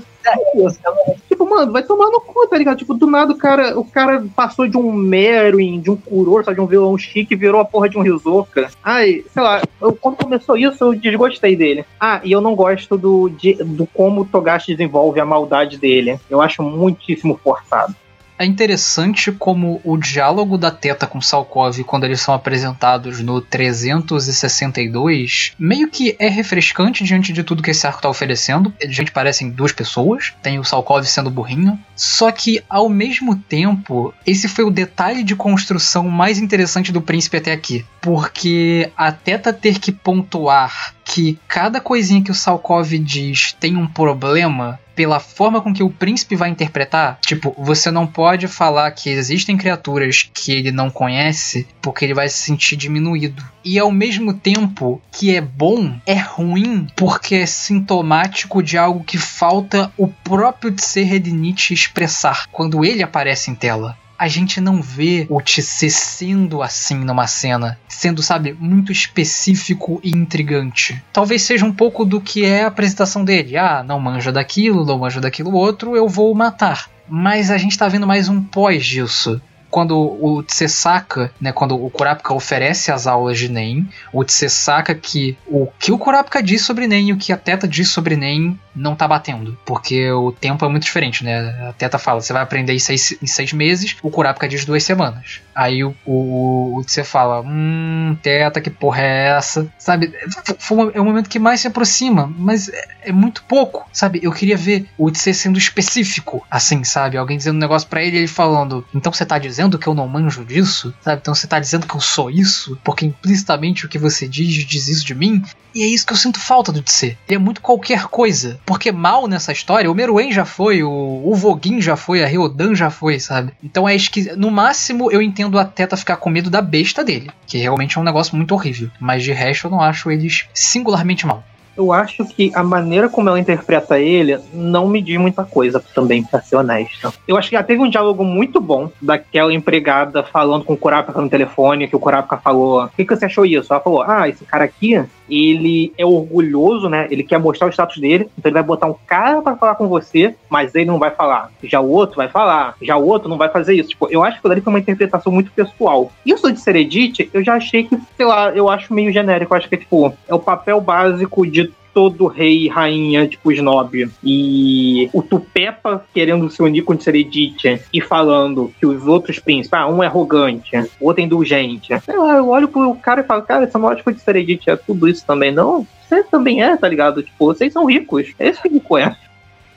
tipo, mano, vai tomar no cu, tá ligado? Tipo, do nada o cara, o cara passou de um Meruem, de um Kuror, de um violão chique, virou a porra de um Rizoka. Ai, sei lá, eu, quando começou isso, eu desgostei dele. Ah, e eu não gosto do, de, do como o Togashi desenvolve a maldade dele. Eu acho muitíssimo forçado. É interessante como o diálogo da Teta com Salkov quando eles são apresentados no 362 meio que é refrescante diante de tudo que esse arco tá oferecendo. A gente parecem duas pessoas, tem o Salkov sendo burrinho, só que ao mesmo tempo, esse foi o detalhe de construção mais interessante do príncipe até aqui, porque a Teta ter que pontuar que cada coisinha que o Salkov diz tem um problema pela forma com que o príncipe vai interpretar. Tipo, você não pode falar que existem criaturas que ele não conhece porque ele vai se sentir diminuído. E ao mesmo tempo que é bom, é ruim porque é sintomático de algo que falta o próprio Tserednit expressar quando ele aparece em tela a gente não vê o TC sendo assim numa cena, sendo, sabe, muito específico e intrigante. Talvez seja um pouco do que é a apresentação dele. Ah, não manja daquilo, não manja daquilo outro, eu vou matar. Mas a gente tá vendo mais um pós disso quando o Tse saca, né, quando o Kurapika oferece as aulas de Nen, o Tse saca que o que o Kurapika diz sobre Nen e o que a Teta diz sobre Nen não tá batendo, porque o tempo é muito diferente, né? A Teta fala, você vai aprender em seis, em seis meses, o Kurapika diz duas semanas. Aí o, o, o Tse fala, hum, Teta, que porra é essa? Sabe? Foi é o momento que mais se aproxima, mas é, é muito pouco, sabe? Eu queria ver o Tse sendo específico, assim, sabe? Alguém dizendo um negócio para ele e ele falando, então você tá dizendo que eu não manjo disso? Sabe? Então você tá dizendo que eu sou isso? Porque implicitamente o que você diz diz isso de mim? E é isso que eu sinto falta do Tse. Ele é muito qualquer coisa. Porque mal nessa história, o Meruem já foi, o, o Voguin já foi, a Ryodan já foi, sabe? Então é esquisito. No máximo, eu entendo a Teta ficar com medo da besta dele. Que realmente é um negócio muito horrível. Mas de resto, eu não acho eles singularmente mal eu acho que a maneira como ela interpreta ele não me diz muita coisa também, pra ser honesta. Eu acho que já teve um diálogo muito bom daquela empregada falando com o Kurapika no telefone, que o Kurapika falou: O que, que você achou isso? Ela falou: Ah, esse cara aqui, ele é orgulhoso, né? Ele quer mostrar o status dele, então ele vai botar um cara para falar com você, mas ele não vai falar. Já o outro vai falar, já o outro não vai fazer isso. Tipo, eu acho que ali foi uma interpretação muito pessoal. Isso de Seredite, eu já achei que, sei lá, eu acho meio genérico. Eu acho que, tipo, é o papel básico de todo rei e rainha, tipo, snob. E o Tupepa querendo se unir com o Seredite e falando que os outros príncipes, ah, um é arrogante, o outro é indulgente. Eu, eu olho pro cara e falo, cara, essa lógica de Seredite é tudo isso também, não? Você também é, tá ligado? Tipo, vocês são ricos. Esse que rico é.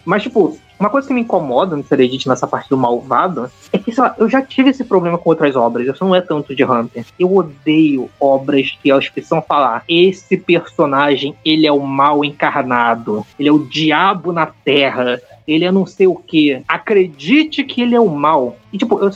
Mas, tipo, uma coisa que me incomoda no Seredit nessa parte do malvado é que, sei lá, eu já tive esse problema com outras obras. Isso não é tanto de Hunter. Eu odeio obras que elas precisam falar: esse personagem, ele é o mal encarnado. Ele é o diabo na terra ele é não sei o que. Acredite que ele é o mal. E, tipo, eu,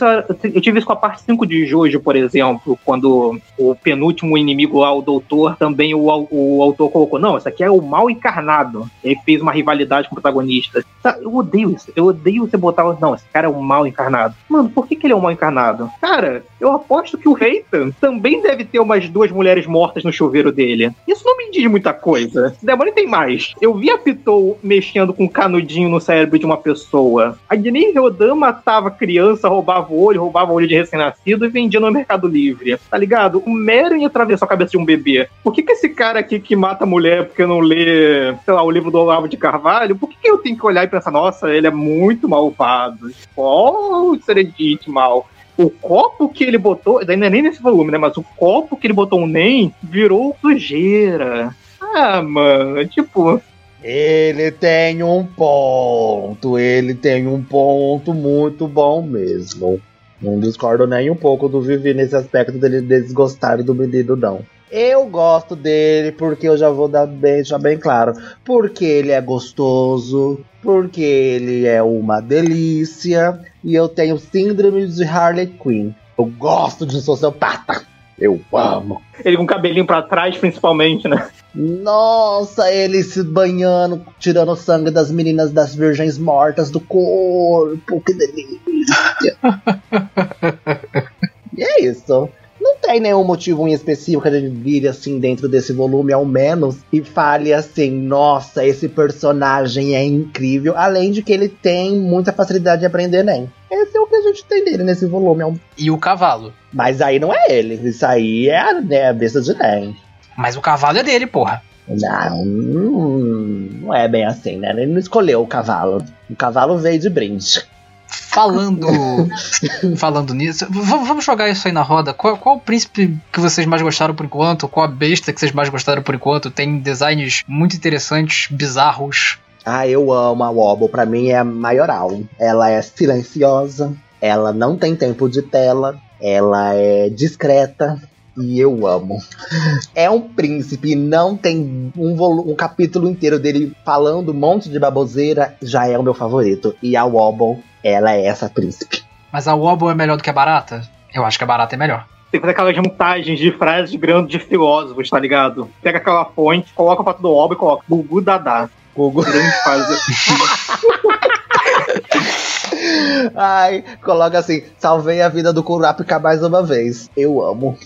eu tive isso com a parte 5 de Jojo, por exemplo, quando o penúltimo inimigo lá, o doutor, também o, o autor colocou: não, isso aqui é o mal encarnado. Ele fez uma rivalidade com o protagonista. Tá, eu odeio isso. Eu odeio você botar. Não, esse cara é o mal encarnado. Mano, por que, que ele é o mal encarnado? Cara, eu aposto que o Reitan também deve ter umas duas mulheres mortas no chuveiro dele. Isso não me diz muita coisa. Demônio tem mais. Eu vi a Pitou mexendo com um canudinho no cérebro de uma pessoa. A Guinei Rodan matava criança, roubava o olho, roubava o olho de recém-nascido e vendia no Mercado Livre. Tá ligado? O Meren atravessou a cabeça de um bebê. Por que, que esse cara aqui que mata mulher porque não lê, sei lá, o livro do Olavo de Carvalho, por que, que eu tenho que olhar e pensar, nossa, ele é muito malvado? Oh, o Seredite mal o copo que ele botou, ainda nem nesse volume, né? Mas o copo que ele botou um NEM virou sujeira. Ah, mano, tipo, ele tem um ponto, ele tem um ponto muito bom mesmo. Não discordo nem um pouco do Vivi nesse aspecto dele desgostar do menino, não. Eu gosto dele porque eu já vou dar bem, deixar bem claro. Porque ele é gostoso, porque ele é uma delícia e eu tenho síndrome de Harley Quinn. Eu gosto de sociopata. Eu amo. Ele com o cabelinho pra trás, principalmente, né? Nossa, ele se banhando, tirando sangue das meninas das virgens mortas do corpo. Que delícia. <laughs> e é isso. Não tem nenhum motivo em específico que a gente vire assim dentro desse volume, ao menos, e fale assim: nossa, esse personagem é incrível. Além de que ele tem muita facilidade de aprender nem. Esse é o que a gente tem dele nesse volume. É e o cavalo. Mas aí não é ele. Isso aí é a, né, a besta de Nen. Mas o cavalo é dele, porra. Não, não é bem assim, né? Ele não escolheu o cavalo. O cavalo veio de brinde. Falando <laughs> falando nisso, vamos jogar isso aí na roda. Qual, qual o príncipe que vocês mais gostaram por enquanto? Qual a besta que vocês mais gostaram por enquanto? Tem designs muito interessantes, bizarros. Ah, eu amo a Wobble. Pra mim é a maioral. Ela é silenciosa, ela não tem tempo de tela, ela é discreta, e eu amo. É um príncipe, não tem um, um capítulo inteiro dele falando um monte de baboseira, já é o meu favorito. E a Wobble ela é essa príncipe. Mas a Wobble é melhor do que a Barata? Eu acho que a Barata é melhor. Tem que fazer aquelas montagens de frases grandes de filósofos, tá ligado? Pega aquela fonte, coloca a foto do Wobble e coloca Gugu Dadá. Gugu. Grande frase. <laughs> Ai, coloca assim, salvei a vida do Kurapika mais uma vez. Eu amo.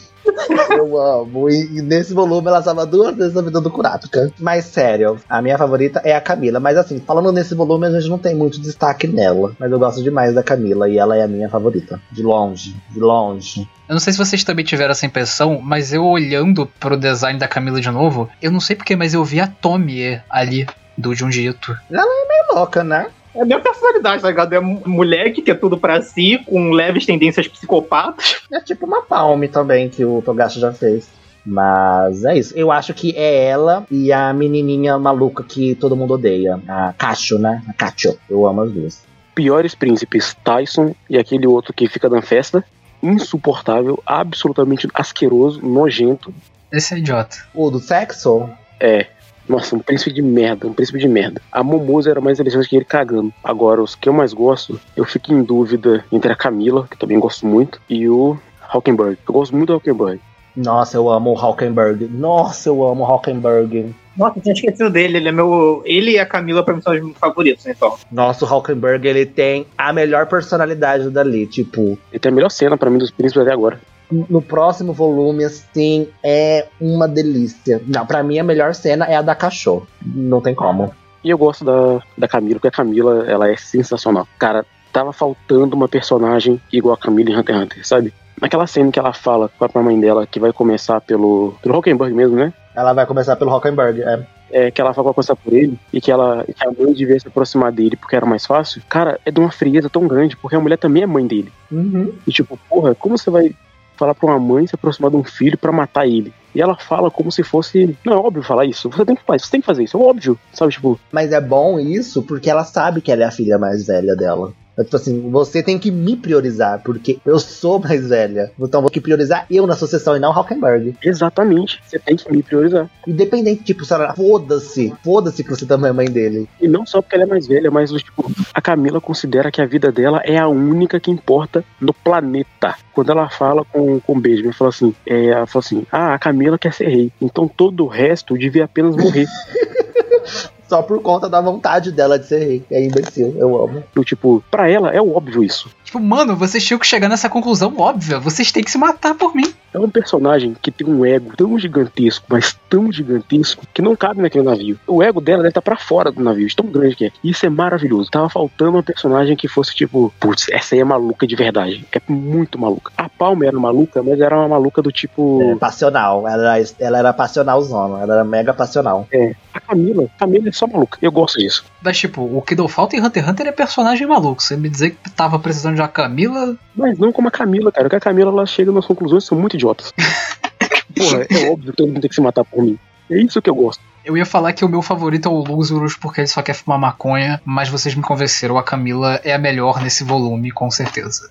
Eu amo. E, e nesse volume ela salva duas vezes a vida do Kurapika. Mas sério, a minha favorita é a Camila. Mas assim, falando nesse volume, a gente não tem muito destaque nela. Mas eu gosto demais da Camila e ela é a minha favorita. De longe, de longe. Eu não sei se vocês também tiveram essa impressão, mas eu olhando pro design da Camila de novo, eu não sei porquê, mas eu vi a Tomie ali do Junji Ito. É louca, né? É a minha personalidade, tá ligado? É mulher que quer tudo pra si, com leves tendências psicopatas. É tipo uma palme também que o Togashi já fez. Mas é isso. Eu acho que é ela e a menininha maluca que todo mundo odeia. A Cacho, né? A Cacho. Eu amo as duas. Piores príncipes, Tyson e aquele outro que fica dando festa. Insuportável, absolutamente asqueroso, nojento. Esse é idiota. O do sexo? É. Nossa, um príncipe de merda, um príncipe de merda. A Momoza era mais elegante que ele cagando. Agora, os que eu mais gosto, eu fico em dúvida entre a Camila, que também gosto muito, e o Hockenberg. Eu gosto muito do Hockenberg. Nossa, eu amo o Hockenberg. Nossa, eu amo o Hockenberg. Nossa, eu tinha esquecido dele. Ele é meu. Ele e a Camila, pra mim, são os meus favoritos, então. Nossa, o Hockenberg, ele tem a melhor personalidade dali. Tipo, Ele tem a melhor cena pra mim dos príncipes até agora. No próximo volume, assim, é uma delícia. Não, pra mim a melhor cena é a da cachorro. Não tem como. E eu gosto da, da Camila, porque a Camila, ela é sensacional. Cara, tava faltando uma personagem igual a Camila em Hunter x Hunter, sabe? Naquela cena que ela fala com a mãe dela, que vai começar pelo, pelo Hockenberg mesmo, né? Ela vai começar pelo Hockenberg, é. É, que ela fala começar por ele e que ela que a mãe devia se aproximar dele porque era mais fácil. Cara, é de uma frieza tão grande, porque a mulher também é mãe dele. Uhum. E tipo, porra, como você vai falar pra uma mãe se aproximar de um filho pra matar ele? E ela fala como se fosse. Não é óbvio falar isso. Você tem que fazer, você tem que fazer isso, é óbvio. Sabe, tipo, Mas é bom isso porque ela sabe que ela é a filha mais velha dela. É tipo assim, você tem que me priorizar, porque eu sou mais velha. Então vou que priorizar eu na sucessão e não Hockenberg. exatamente, você tem que me priorizar. Independente, tipo, ela foda-se, foda-se que você também é mãe dele. E não só porque ela é mais velha, mas tipo, a Camila considera que a vida dela é a única que importa no planeta. Quando ela fala com, com o Benjamin, fala assim, é, ela fala assim, ah, a Camila quer ser rei, então todo o resto devia apenas morrer. <laughs> Só por conta da vontade dela de ser rei. É imbecil, eu amo. Eu, tipo, pra ela é óbvio isso. Tipo, mano, vocês tinham que chegar nessa conclusão óbvia. Vocês têm que se matar por mim. É um personagem que tem um ego tão gigantesco, mas tão gigantesco, que não cabe naquele navio. O ego dela deve estar pra fora do navio, de tão grande que é. Isso é maravilhoso. Tava faltando uma personagem que fosse tipo, putz, essa aí é maluca de verdade. É muito maluca. A Palma era maluca, mas era uma maluca do tipo. É, passional. Ela era, ela era passionalzona. Ela era mega passional. A Camila, a Camila é só maluca. Eu gosto disso. Mas, tipo, o que deu falta em Hunter x Hunter é personagem maluco. Você me dizer que tava precisando de uma Camila. Mas não como a Camila, cara. Porque a Camila ela chega nas conclusões são muito idiotas. <laughs> Porra, é óbvio que todo mundo tem que se matar por mim. É isso que eu gosto. Eu ia falar que o meu favorito é o Lúzurus porque ele só quer fumar maconha, mas vocês me convenceram. A Camila é a melhor nesse volume, com certeza.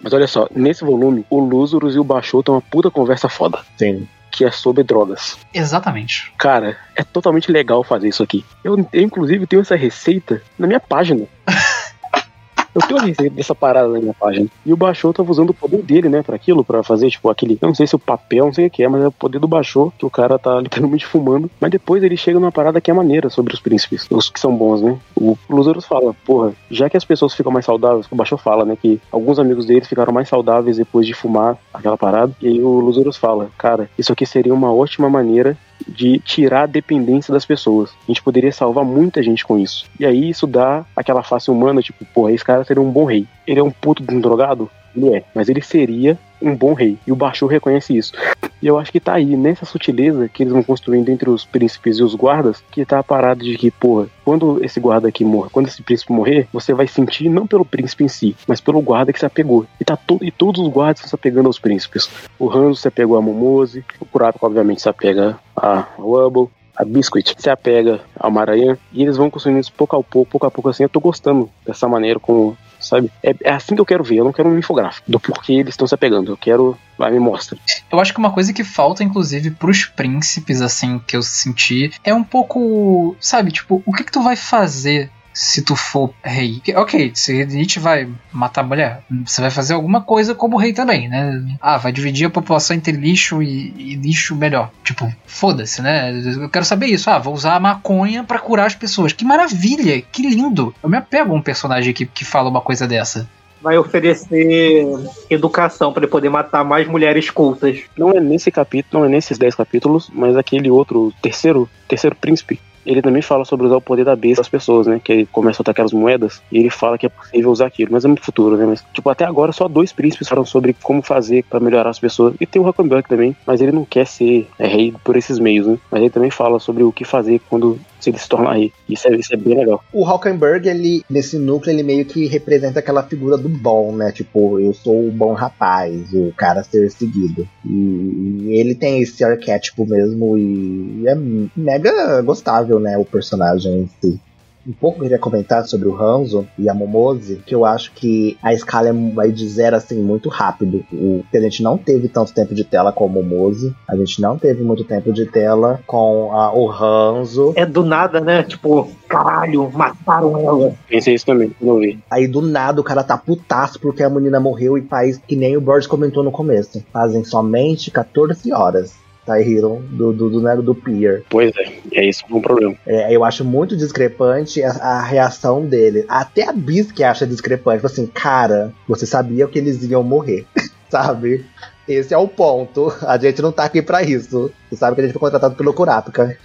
Mas olha só, nesse volume, o Lúzurus e o Baixou tem uma puta conversa foda. Sim. Que é sobre drogas. Exatamente. Cara, é totalmente legal fazer isso aqui. Eu, eu, inclusive, tenho essa receita na minha página. <laughs> Eu tenho receita dessa parada na minha página. E o Baixou tava usando o poder dele, né, pra aquilo, pra fazer, tipo, aquele. Eu não sei se o papel, não sei o que é, mas é o poder do Baixou, que o cara tá <laughs> literalmente fumando. Mas depois ele chega numa parada que é maneira sobre os príncipes, os que são bons, né? O Luzerus fala, porra, já que as pessoas ficam mais saudáveis, o Baixou fala, né, que alguns amigos deles ficaram mais saudáveis depois de fumar aquela parada. E aí o Luzerus fala, cara, isso aqui seria uma ótima maneira de tirar a dependência das pessoas. A gente poderia salvar muita gente com isso. E aí isso dá aquela face humana, tipo, pô, esse cara seria um bom rei. Ele é um puto de um drogado? Ele é, mas ele seria um bom rei. E o Baixo reconhece isso. E eu acho que tá aí, nessa sutileza que eles vão construindo entre os príncipes e os guardas, que tá a parada de que, porra, quando esse guarda aqui morre, quando esse príncipe morrer, você vai sentir não pelo príncipe em si, mas pelo guarda que se apegou. E, tá to e todos os guardas estão se apegando aos príncipes. O Hanzo se apegou a Momose, o Kurapika, obviamente, se apega a Wubble, a Biscuit se apega ao Maranhão e eles vão construindo isso pouco a pouco, pouco a pouco assim. Eu tô gostando dessa maneira como, sabe? É, é assim que eu quero ver. Eu não quero um infográfico do porquê eles estão se apegando. Eu quero, vai me mostra. Eu acho que uma coisa que falta, inclusive, pros príncipes, assim, que eu senti, é um pouco, sabe, tipo, o que que tu vai fazer se tu for rei. Ok, se Nietzsche vai matar a mulher, você vai fazer alguma coisa como rei também, né? Ah, vai dividir a população entre lixo e, e lixo melhor. Tipo, foda-se, né? Eu quero saber isso. Ah, vou usar a maconha pra curar as pessoas. Que maravilha, que lindo. Eu me apego a um personagem que, que fala uma coisa dessa. vai oferecer educação para ele poder matar mais mulheres cultas. Não é nesse capítulo, não é nesses 10 capítulos, mas aquele outro, terceiro, terceiro príncipe, ele também fala sobre usar o poder da besta das pessoas, né? Que ele começa a atacar as moedas e ele fala que é possível usar aquilo, mas é muito futuro, né? Mas, tipo, até agora só dois príncipes falam sobre como fazer para melhorar as pessoas. E tem o Huckleberry também, mas ele não quer ser é, rei por esses meios, né? Mas ele também fala sobre o que fazer quando se ele se tornar rei. Isso é, isso é bem legal. O Hockenberg, ele, nesse núcleo, ele meio que representa aquela figura do bom, né? Tipo, eu sou o bom rapaz, o cara ser seguido. E, ele tem esse arquétipo mesmo e é mega gostável, né? O personagem em si um pouco eu queria comentar sobre o Hanzo e a Momose, que eu acho que a escala vai de zero assim muito rápido. O, a gente não teve tanto tempo de tela com a Momose, a gente não teve muito tempo de tela com a, o Hanzo. É do nada, né? Tipo, caralho, mataram ela. Pensei isso também, não vi. Aí do nada o cara tá putaço porque a menina morreu e faz que nem o Borges comentou no começo. Fazem somente 14 horas. Tyrion do, do, do, né, do Pier. Pois é, é isso um problema. É, eu acho muito discrepante a, a, reação dele. Até a Bisque acha discrepante. Tipo assim, cara, você sabia que eles iam morrer, <laughs> sabe? Esse é o ponto. A gente não tá aqui para isso. Você sabe que a gente foi contratado pelo Kurapika.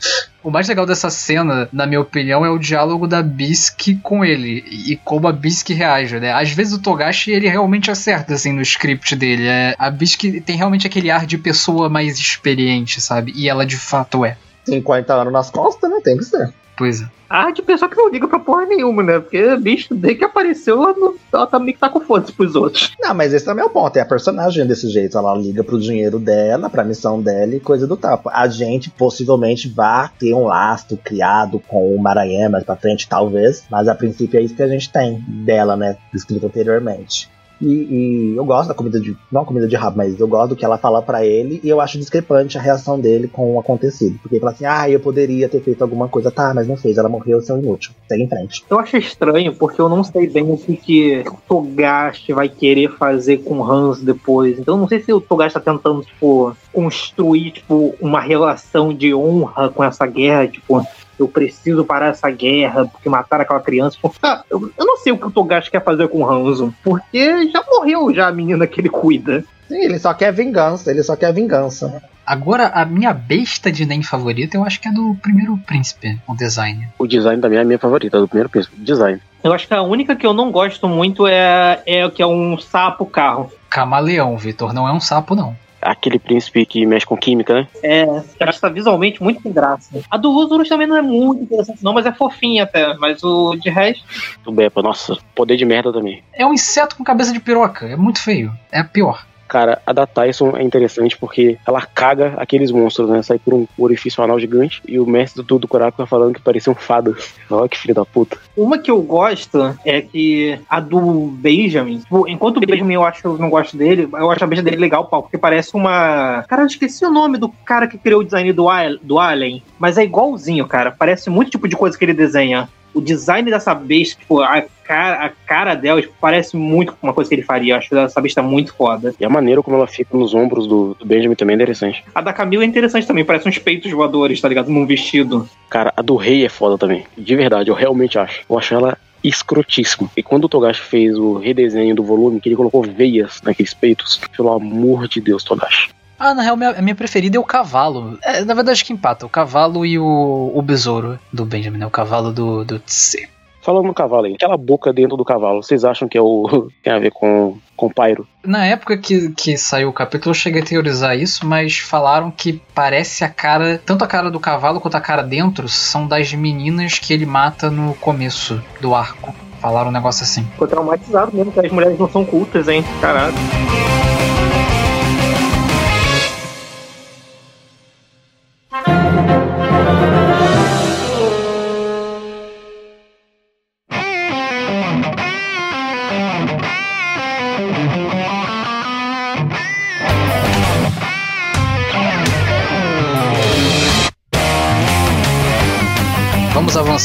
O mais legal dessa cena, na minha opinião, é o diálogo da Bisque com ele e como a Bisque reage, né? Às vezes o Togashi ele realmente acerta assim no script dele. É, a Bisque tem realmente aquele ar de pessoa mais experiente, sabe? E ela de fato é. 50 anos nas costas, né? Tem que ser. Pois é. Ah, de pessoa que não liga pra porra nenhuma, né? Porque, bicho, desde que apareceu, ela, não, ela também tá com foda pros outros. Não, mas esse também é o ponto. É a personagem desse jeito. Ela liga pro dinheiro dela, pra missão dela e coisa do tipo. A gente possivelmente vai ter um lastro criado com o Maranhão mais pra frente, talvez. Mas a princípio é isso que a gente tem dela, né? Escrito anteriormente. E, e, eu gosto da comida de. Não comida de rabo, mas eu gosto do que ela fala para ele e eu acho discrepante a reação dele com o acontecido. Porque ele fala assim, ah, eu poderia ter feito alguma coisa. Tá, mas não fez, ela morreu, seu inútil. Segue em frente. Eu acho estranho, porque eu não sei bem o que, que Togashi vai querer fazer com Hans depois. Então eu não sei se o Togashi tá tentando, tipo, construir, tipo, uma relação de honra com essa guerra, tipo eu preciso parar essa guerra porque mataram aquela criança. Ah, eu, eu, não sei o que o Togashi quer fazer com o Hanzo, porque já morreu já a menina que ele cuida. Sim, ele só quer vingança, ele só quer vingança. Agora, a minha besta de NEM favorita, eu acho que é do primeiro príncipe, o design. O design também é a minha favorita, do primeiro príncipe. Design. Eu acho que a única que eu não gosto muito é, é o que é um sapo carro. Camaleão, Vitor, não é um sapo, não aquele príncipe que mexe com química, né? É, eu acho que tá visualmente muito sem graça. A do Usurus também não é muito interessante, não, mas é fofinha até. Mas o de resto. O Beppa, nossa, poder de merda também. É um inseto com cabeça de piroca, é muito feio. É a pior. Cara, a da Tyson é interessante porque ela caga aqueles monstros, né? Sai por um orifício anal gigante e o mestre do tudo Curaco tá falando que pareciam fadas. <laughs> Olha que filho da puta. Uma que eu gosto é que a do Benjamin. Tipo, enquanto o Benjamin eu acho que eu não gosto dele, eu acho a besta dele legal, pau, porque parece uma. Cara, eu esqueci o nome do cara que criou o design do, do Alien, mas é igualzinho, cara. Parece muito tipo de coisa que ele desenha o design dessa besta, tipo, a cara, a cara dela tipo, parece muito uma coisa que ele faria. Eu acho essa besta muito foda. E a maneira como ela fica nos ombros do, do Benjamin também é interessante. A da Camila é interessante também, parece uns peitos voadores, tá ligado? Num vestido. Cara, a do rei é foda também. De verdade, eu realmente acho. Eu acho ela escrotíssimo. E quando o Togashi fez o redesenho do volume, que ele colocou veias naqueles peitos, pelo amor de Deus, Togashi. Ah, na real, minha, a minha preferida é o cavalo. É, na verdade, acho que empata. O cavalo e o, o besouro do Benjamin, né? O cavalo do, do Tse. Falando no cavalo aí, aquela boca dentro do cavalo, vocês acham que é o <laughs> tem a ver com, com Pyro? Na época que, que saiu o capítulo, eu cheguei a teorizar isso, mas falaram que parece a cara, tanto a cara do cavalo quanto a cara dentro, são das meninas que ele mata no começo do arco. Falaram um negócio assim. Ficou traumatizado mesmo, que as mulheres não são cultas, hein? Caralho.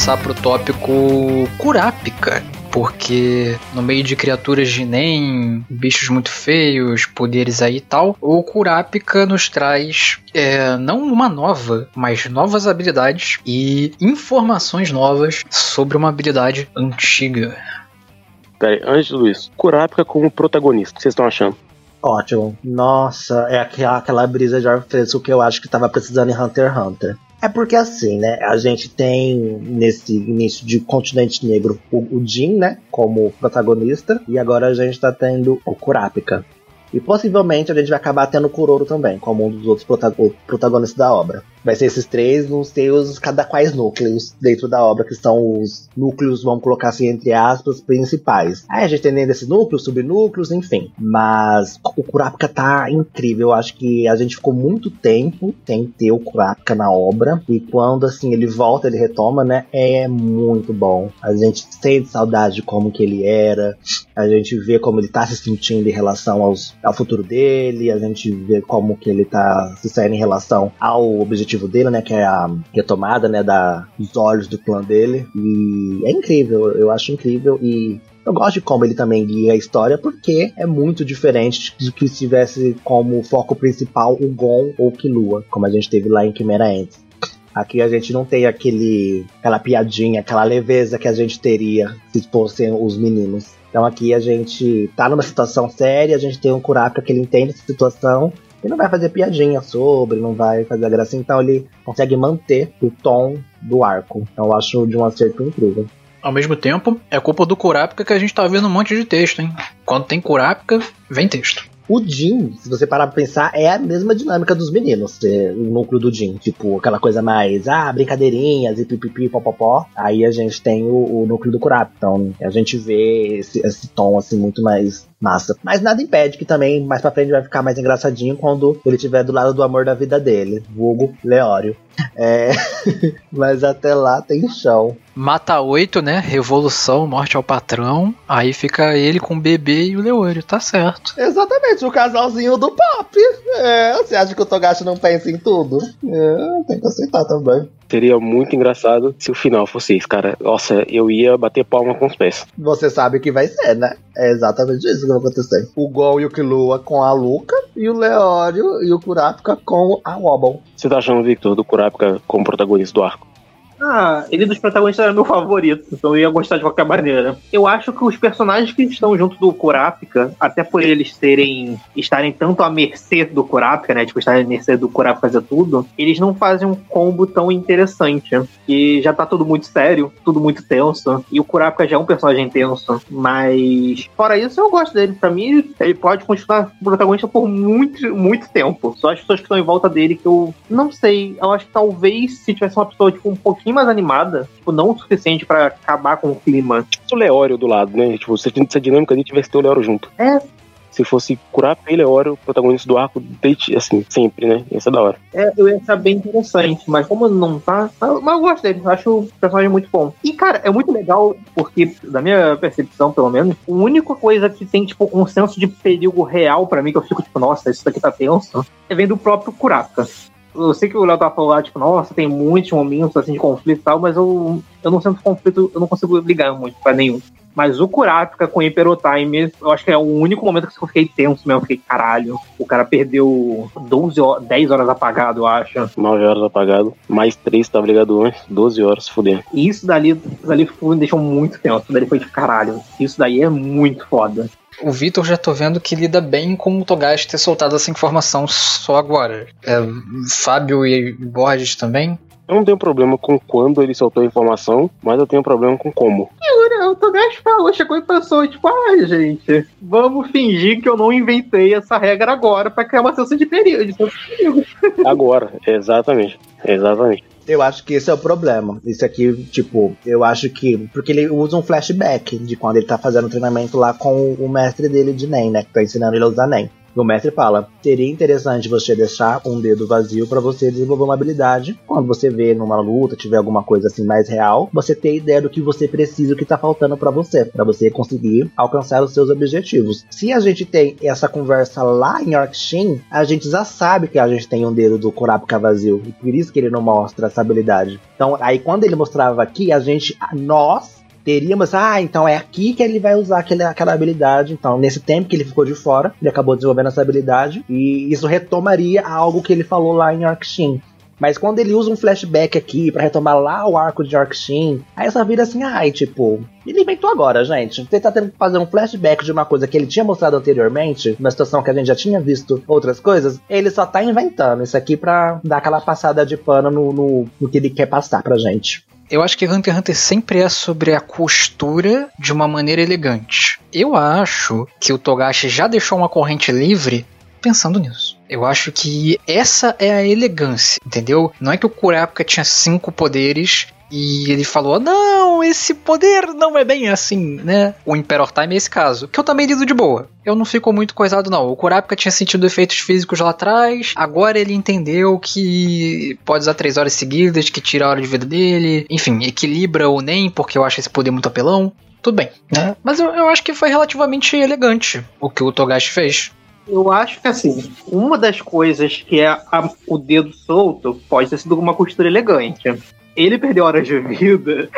Avançar pro tópico Kurapika, porque no meio de criaturas de NEM, bichos muito feios, poderes aí e tal, o Kurapika nos traz é, não uma nova, mas novas habilidades e informações novas sobre uma habilidade antiga. Pera aí, antes isso, Kurapika como protagonista, o que vocês estão achando? Ótimo. Nossa, é aquela, aquela brisa de ar fresco que eu acho que tava precisando em Hunter x Hunter. É porque assim, né? A gente tem nesse início de Continente Negro o, o Jin, né? Como protagonista. E agora a gente tá tendo o Kurapika. E possivelmente a gente vai acabar tendo o Kuroro também, como um dos outros protagonistas da obra. Vai ser esses três nos seus cada quais núcleos dentro da obra, que são os núcleos, vamos colocar assim, entre aspas, principais. Aí a gente tem dentro desses núcleos, subnúcleos, enfim. Mas o Kurapika tá incrível. Eu acho que a gente ficou muito tempo sem ter o Kurapika na obra. E quando assim ele volta, ele retoma, né? É muito bom. A gente sente saudade de como que ele era. A gente vê como ele tá se sentindo em relação aos, ao futuro dele. A gente vê como que ele tá se saindo em relação ao objetivo objetivo dele, né? Que é a retomada, né? Da, dos olhos do clã dele. E é incrível, eu acho incrível. E eu gosto de como ele também guia a história, porque é muito diferente do que se tivesse como foco principal o Gon ou Killua, como a gente teve lá em Chimera Ants. Aqui a gente não tem aquele, aquela piadinha, aquela leveza que a gente teria se fossem os meninos. Então aqui a gente tá numa situação séria, a gente tem um Kurapika que ele entende essa situação e não vai fazer piadinha sobre, não vai fazer a graça, então ele consegue manter o tom do arco. Então eu acho de um acerto incrível. Ao mesmo tempo, é culpa do Kurapika que a gente tá vendo um monte de texto, hein? Quando tem Kurapika, vem texto. O Jin, se você parar pra pensar, é a mesma dinâmica dos meninos, é, o núcleo do Jin. Tipo, aquela coisa mais, ah, brincadeirinhas e pipipi, popopó. Aí a gente tem o, o núcleo do Kurapika. Então, a gente vê esse, esse tom, assim, muito mais massa. Mas nada impede que também mais pra frente vai ficar mais engraçadinho quando ele estiver do lado do amor da vida dele, vulgo Leório. É... <laughs> Mas até lá tem chão. Mata oito, né? Revolução, morte ao patrão. Aí fica ele com o bebê e o Leório, tá certo. Exatamente, o casalzinho do pop. É, você acha que o Togashi não pensa em tudo? É, tem que aceitar também. Seria muito engraçado se o final fosse isso, cara. Nossa, eu ia bater palma com os pés. Você sabe que vai ser, né? É exatamente isso que vai acontecer. O Gol e o Killua com a Luca e o Leório e o Kurapika com a Wobble. Você tá achando, Victor, do Kurapika como protagonista do arco? Ah, ele dos protagonistas era meu favorito, então eu ia gostar de qualquer maneira. Eu acho que os personagens que estão junto do Kurapika, até por eles terem estarem tanto à mercê do Kurapika, né, tipo estarem à mercê do Kurapika fazer tudo, eles não fazem um combo tão interessante, que já tá tudo muito sério, tudo muito tenso, e o Kurapika já é um personagem tenso, mas fora isso eu gosto dele. Para mim, ele pode continuar protagonista por muito, muito tempo. Só as pessoas que estão em volta dele que eu não sei, eu acho que talvez se tivesse uma pessoa tipo um pouquinho pouquinho mais animada, tipo, não o suficiente para acabar com o clima. Tipo o Leório do lado, né? Tipo, se essa dinâmica ali tivesse ter o Leório junto. É, se fosse curar e Leório, protagonista do arco, assim, sempre, né? Isso é da hora. É, eu ia achar bem interessante, mas como não tá. Mas eu gosto dele, eu acho o personagem muito bom. E, cara, é muito legal, porque, da minha percepção, pelo menos, a única coisa que tem, tipo, um senso de perigo real para mim, que eu fico, tipo, nossa, isso daqui tá tenso, é vendo o próprio Kurapika eu sei que o Léo tá falando, tipo, nossa, tem muitos momentos assim de conflito e tal, mas eu, eu não sinto conflito, eu não consigo ligar muito pra nenhum. Mas o Kurapika com o Impero Time, eu acho que é o único momento que eu fiquei tenso mesmo. Eu fiquei, caralho, o cara perdeu 12 horas, 10 horas apagado, eu acho. 9 horas apagado, mais 3 tava ligado antes, 12 horas fudendo. Isso dali, isso dali me deixou muito tenso. Isso dali foi de caralho. Isso daí é muito foda. O Vitor já tô vendo que lida bem com o Togashi ter soltado essa informação só agora. É, Fábio e Borges também? Eu não tenho problema com quando ele soltou a informação, mas eu tenho problema com como. o Togashi falou, chegou e pensou, tipo, ai, ah, gente, vamos fingir que eu não inventei essa regra agora para criar uma sensação de perigo. <laughs> Agora, exatamente. Exatamente. Eu acho que esse é o problema. Isso aqui, tipo, eu acho que. Porque ele usa um flashback de quando ele tá fazendo treinamento lá com o mestre dele de NEM, né? Que tá ensinando ele a usar NEM. O mestre fala: seria interessante você deixar um dedo vazio para você desenvolver uma habilidade. Quando você vê numa luta, tiver alguma coisa assim mais real, você ter ideia do que você precisa, o que tá faltando para você, para você conseguir alcançar os seus objetivos. Se a gente tem essa conversa lá em Yorkshin, a gente já sabe que a gente tem um dedo do Kurapika vazio, e por isso que ele não mostra essa habilidade. Então, aí quando ele mostrava aqui, a gente, nós teríamos, ah, então é aqui que ele vai usar aquele, aquela habilidade. Então, nesse tempo que ele ficou de fora, ele acabou desenvolvendo essa habilidade. E isso retomaria algo que ele falou lá em Arkshin. Mas quando ele usa um flashback aqui para retomar lá o arco de Yorkshin, aí só vira assim, ai, tipo, ele inventou agora, gente. Você tá tendo que fazer um flashback de uma coisa que ele tinha mostrado anteriormente, uma situação que a gente já tinha visto outras coisas, ele só tá inventando isso aqui pra dar aquela passada de pano no, no, no que ele quer passar pra gente. Eu acho que Hunter x Hunter sempre é sobre a costura de uma maneira elegante. Eu acho que o Togashi já deixou uma corrente livre pensando nisso. Eu acho que essa é a elegância, entendeu? Não é que o Kurapika tinha cinco poderes e ele falou: Não, esse poder não é bem assim, né? O Emperor Time é esse caso, que eu também lido de boa. Eu não fico muito coisado, não. O Kurapika tinha sentido efeitos físicos lá atrás, agora ele entendeu que pode usar três horas seguidas, que tira a hora de vida dele, enfim, equilibra ou nem, porque eu acho esse poder muito apelão. Tudo bem, né? Mas eu, eu acho que foi relativamente elegante o que o Togashi fez. Eu acho que assim, uma das coisas que é a- o dedo solto pode ter sido uma costura elegante. Ele perdeu horas de vida,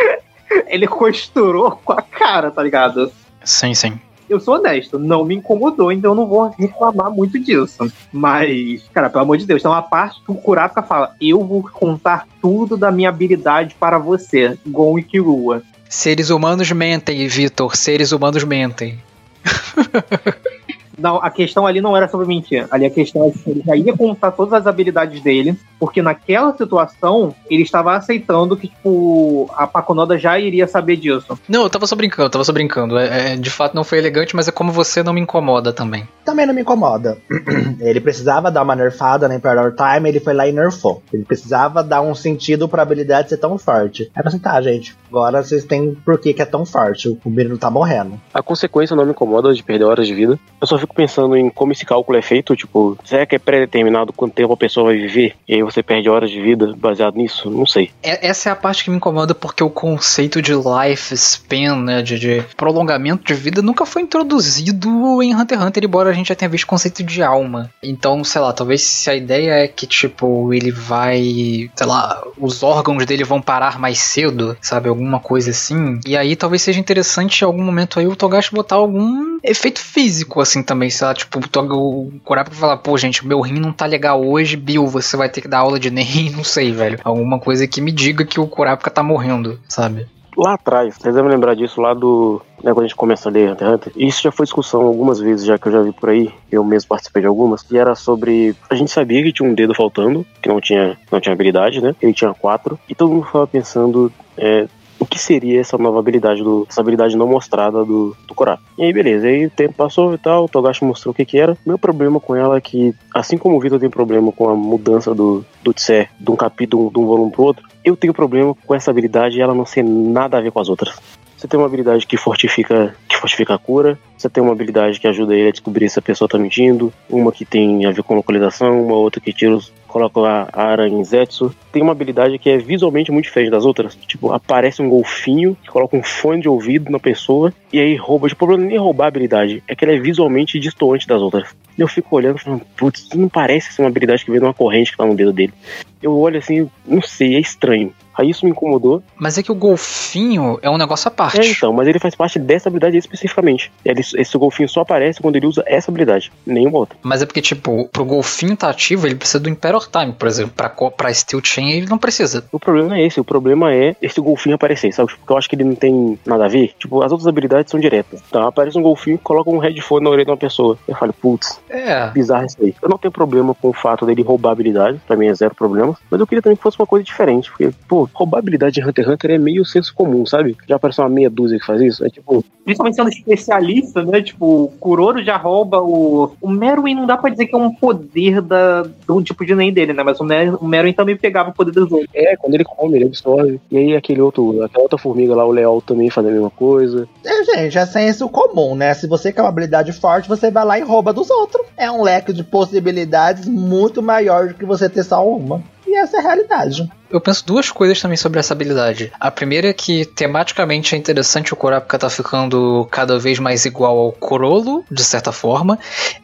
ele costurou com a cara, tá ligado? Sim, sim. Eu sou honesto, não me incomodou, então eu não vou reclamar muito disso. Mas, cara, pelo amor de Deus, tem uma parte que o Kurapika fala: Eu vou contar tudo da minha habilidade para você, Gon e Kirua. Seres humanos mentem, Vitor. Seres humanos mentem. <laughs> Não, a questão ali não era sobre mentir. Ali a questão é que ele já ia contar todas as habilidades dele, porque naquela situação ele estava aceitando que, tipo, a Paconoda já iria saber disso. Não, eu tava só brincando, eu tava só brincando. É, é, de fato não foi elegante, mas é como você não me incomoda também. Também não me incomoda. <clears throat> ele precisava dar uma nerfada na Emperor Time, ele foi lá e nerfou. Ele precisava dar um sentido pra habilidade ser tão forte. Aí assim, tá, gente, agora vocês têm por que que é tão forte. O menino tá morrendo. A consequência não me incomoda de perder horas de vida. Eu só fico pensando em como esse cálculo é feito. Tipo, será que é pré-determinado quanto tempo a pessoa vai viver? E aí você perde horas de vida baseado nisso? Não sei. É- essa é a parte que me incomoda porque o conceito de life span, né, de, de prolongamento de vida, nunca foi introduzido em Hunter x Hunter, embora a gente já tenha visto o conceito de alma. Então, sei lá, talvez se a ideia é que, tipo, ele vai, sei lá, os órgãos dele vão parar mais cedo, sabe, alguma coisa assim. E aí talvez seja interessante em algum momento aí o Togashi botar algum efeito físico, assim, também, sei lá, tipo, o Kurapika falar, pô, gente, meu rim não tá legal hoje, Bill, você vai ter que dar aula de NEM, <laughs> não sei, velho. Alguma coisa que me diga que o Kurapika tá morrendo, sabe? Lá atrás, vocês devem lembrar disso lá do. Né, quando a gente começa a ler Hunter x Hunter. Isso já foi discussão algumas vezes, já que eu já vi por aí. Eu mesmo participei de algumas. E era sobre. A gente sabia que tinha um dedo faltando, que não tinha, não tinha habilidade, né? Ele tinha quatro. E todo mundo ficava pensando. é, o que seria essa nova habilidade, do, essa habilidade não mostrada do, do. E aí, beleza. Aí o tempo passou e tal, o Togashi mostrou o que que era. Meu problema com ela é que, assim como o Vitor tem problema com a mudança do, do Tse de um capítulo, de um volume pro outro, eu tenho problema com essa habilidade e ela não ser nada a ver com as outras. Você tem uma habilidade que fortifica, que fortifica a cura. Você tem uma habilidade que ajuda ele a descobrir se a pessoa tá mentindo. Uma que tem a ver com localização. Uma outra que tira os, coloca a a em Zetsu. Tem uma habilidade que é visualmente muito diferente das outras. Tipo, aparece um golfinho que coloca um fone de ouvido na pessoa e aí rouba. Tipo, o problema nem é roubar a habilidade, é que ela é visualmente distoante das outras. E eu fico olhando falando, putz, não parece ser uma habilidade que vem de uma corrente que tá no dedo dele. Eu olho assim, não sei, é estranho. Aí isso me incomodou. Mas é que o golfinho é um negócio à parte. É, então, mas ele faz parte dessa habilidade especificamente. Ele, esse golfinho só aparece quando ele usa essa habilidade, nenhuma outra. Mas é porque, tipo, pro golfinho tá ativo, ele precisa do Imperial Time, por exemplo. Pra, pra Steel Chain ele não precisa. O problema não é esse, o problema é esse golfinho aparecer, sabe? Porque eu acho que ele não tem nada a ver. Tipo, as outras habilidades são diretas. Então, aparece um golfinho e coloca um headphone na orelha de uma pessoa. Eu falo, putz, É. bizarro isso aí. Eu não tenho problema com o fato dele roubar habilidade, pra mim é zero problema. Mas eu queria também que fosse uma coisa diferente. Porque, pô, roubar habilidade de Hunter x Hunter é meio senso comum, sabe? Já apareceu uma meia dúzia que faz isso. É tipo, Principalmente sendo especialista, né? Tipo, o Kuroro já rouba o. O Meruem não dá pra dizer que é um poder da, do tipo de nem dele, né? Mas o, Mer, o Meruem também pegava o poder dos outros. é, quando ele come, ele absorve. E aí aquele outro, aquela outra formiga lá, o Leal também faz a mesma coisa. É, gente, é senso comum, né? Se você quer uma habilidade forte, você vai lá e rouba dos outros. É um leque de possibilidades muito maior do que você ter só uma. E essa é a realidade. Eu penso duas coisas também sobre essa habilidade. A primeira é que tematicamente é interessante o Kurapika tá ficando cada vez mais igual ao Corolo, de certa forma.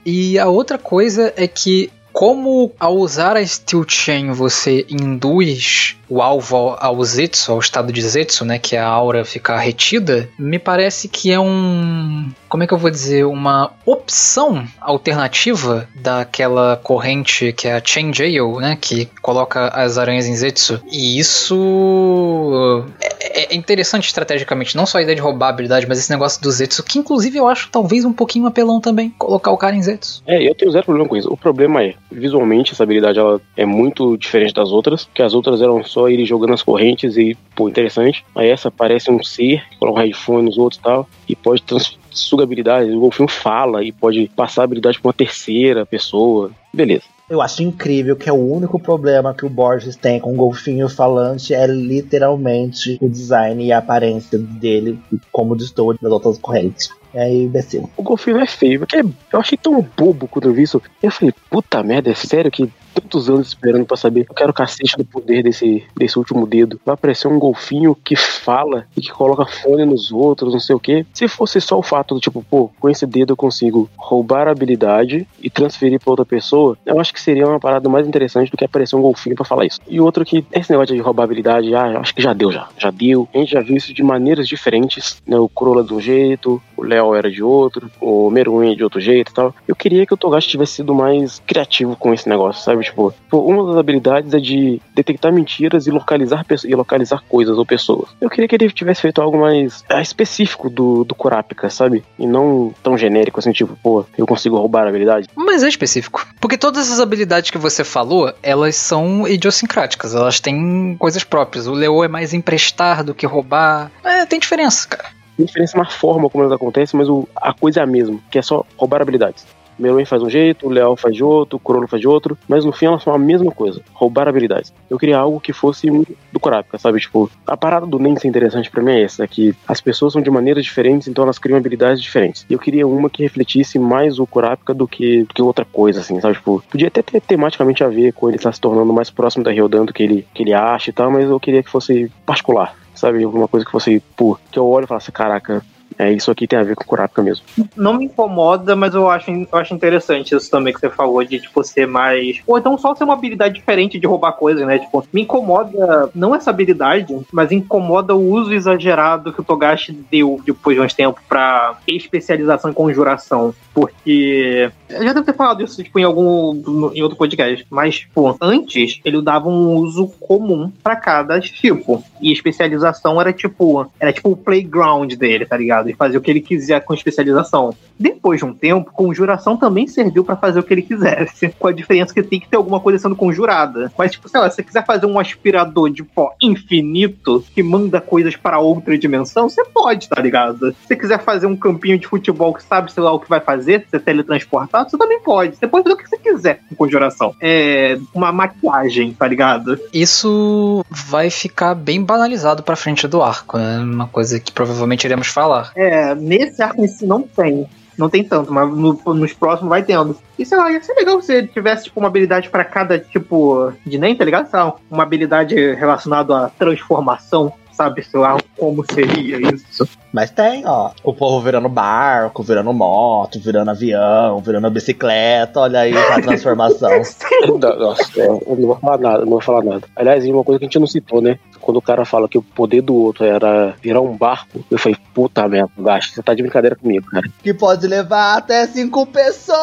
E a outra coisa é que como ao usar a Steel Chain você induz o alvo ao Zetsu, ao estado de Zetsu, né, que é a aura ficar retida, me parece que é um, como é que eu vou dizer, uma opção alternativa daquela corrente que é a Chain Jail, né, que coloca as aranhas em Zetsu. E isso é, é interessante estrategicamente, não só a ideia de roubar a habilidade, mas esse negócio do Zetsu, que inclusive eu acho talvez um pouquinho apelão também, colocar o cara em Zetsu. É, eu tenho zero problema com isso. O problema é, visualmente, essa habilidade ela é muito diferente das outras, que as outras eram só ir jogando as correntes e, pô, interessante. Aí essa parece um ser, coloca um headphone nos outros e tal, e pode suga habilidades. O golfinho fala e pode passar a habilidade para uma terceira pessoa. Beleza. Eu acho incrível que é o único problema que o Borges tem com o golfinho falante é literalmente o design e a aparência dele, como distor das outras correntes. É imbecil. O golfinho é feio, porque eu achei tão bobo quando eu vi isso. Eu falei, puta merda, é sério que tantos anos esperando para saber. Eu quero o cacete do poder desse, desse último dedo. Vai aparecer um golfinho que fala e que coloca fone nos outros, não sei o que. Se fosse só o fato do tipo, pô, com esse dedo eu consigo roubar a habilidade e transferir para outra pessoa, eu acho que seria uma parada mais interessante do que aparecer um golfinho para falar isso. E outro que esse negócio de roubar habilidade, ah, acho que já deu já. Já deu. A gente já viu isso de maneiras diferentes, né? O Corolla de um jeito, o Léo era de outro, o Meruem de outro jeito e tal. Eu queria que o Togashi tivesse sido mais criativo com esse negócio, sabe? Tipo, uma das habilidades é de detectar mentiras e localizar, e localizar coisas ou pessoas. Eu queria que ele tivesse feito algo mais é, específico do, do Kurapika, sabe? E não tão genérico assim, tipo, pô, eu consigo roubar a habilidade. Mas é específico. Porque todas as habilidades que você falou, elas são idiosincráticas, elas têm coisas próprias. O Leo é mais emprestar do que roubar. É, tem diferença, cara. Tem diferença na forma como elas acontecem, mas o, a coisa é a mesma, que é só roubar habilidades. Meruem faz um jeito, o Leal faz de outro, o Corolla faz de outro, mas no fim elas são a mesma coisa, roubar habilidades. Eu queria algo que fosse do Kurapika, sabe? Tipo, a parada do nem ser interessante para mim é essa, é que as pessoas são de maneiras diferentes, então elas criam habilidades diferentes. E eu queria uma que refletisse mais o Kurapika do que, do que outra coisa, assim, sabe? Tipo, podia até ter tematicamente a ver com ele estar se tornando mais próximo da Ryodan do que ele, que ele acha e tal, mas eu queria que fosse particular, sabe? Alguma coisa que fosse, pô, que eu olho e falasse, caraca, é, isso aqui tem a ver com Kurapika mesmo. Não me incomoda, mas eu acho, eu acho interessante isso também que você falou, de tipo, ser mais. Ou então só ser uma habilidade diferente de roubar coisas, né? Tipo, me incomoda, não essa habilidade, mas incomoda o uso exagerado que o Togashi deu depois de uns tempos pra especialização em conjuração. Porque. Eu já devo ter falado isso, tipo, em algum. em outro podcast. Mas, tipo, antes ele dava um uso comum para cada tipo. E especialização era tipo. Era tipo o playground dele, tá ligado? Ligado? E fazer o que ele quiser com especialização. Depois de um tempo, conjuração também serviu para fazer o que ele quisesse. <laughs> Com a diferença que tem que ter alguma coisa sendo conjurada. Mas, tipo, sei lá, se você quiser fazer um aspirador de pó infinito que manda coisas para outra dimensão, você pode, tá ligado? Se você quiser fazer um campinho de futebol que sabe, sei lá, o que vai fazer, ser teletransportado, você também pode. Você pode fazer o que você quiser com conjuração. É uma maquiagem, tá ligado? Isso vai ficar bem banalizado pra frente do arco, né? Uma coisa que provavelmente iremos falar. É, nesse arco em si não tem. Não tem tanto, mas no, nos próximos vai tendo. E sei lá, ia ser legal se ele tivesse tipo, uma habilidade para cada tipo de nem, tá ligado? Uma habilidade relacionada à transformação sabe, sei lá, como seria isso. Mas tem, ó, o povo virando barco, virando moto, virando avião, virando bicicleta, olha aí a transformação. <laughs> Nossa, eu não vou falar nada, não vou falar nada. Aliás, uma coisa que a gente não citou, né? Quando o cara fala que o poder do outro era virar um barco, eu falei, puta merda, gasto, você tá de brincadeira comigo, cara. Que pode levar até cinco pessoas!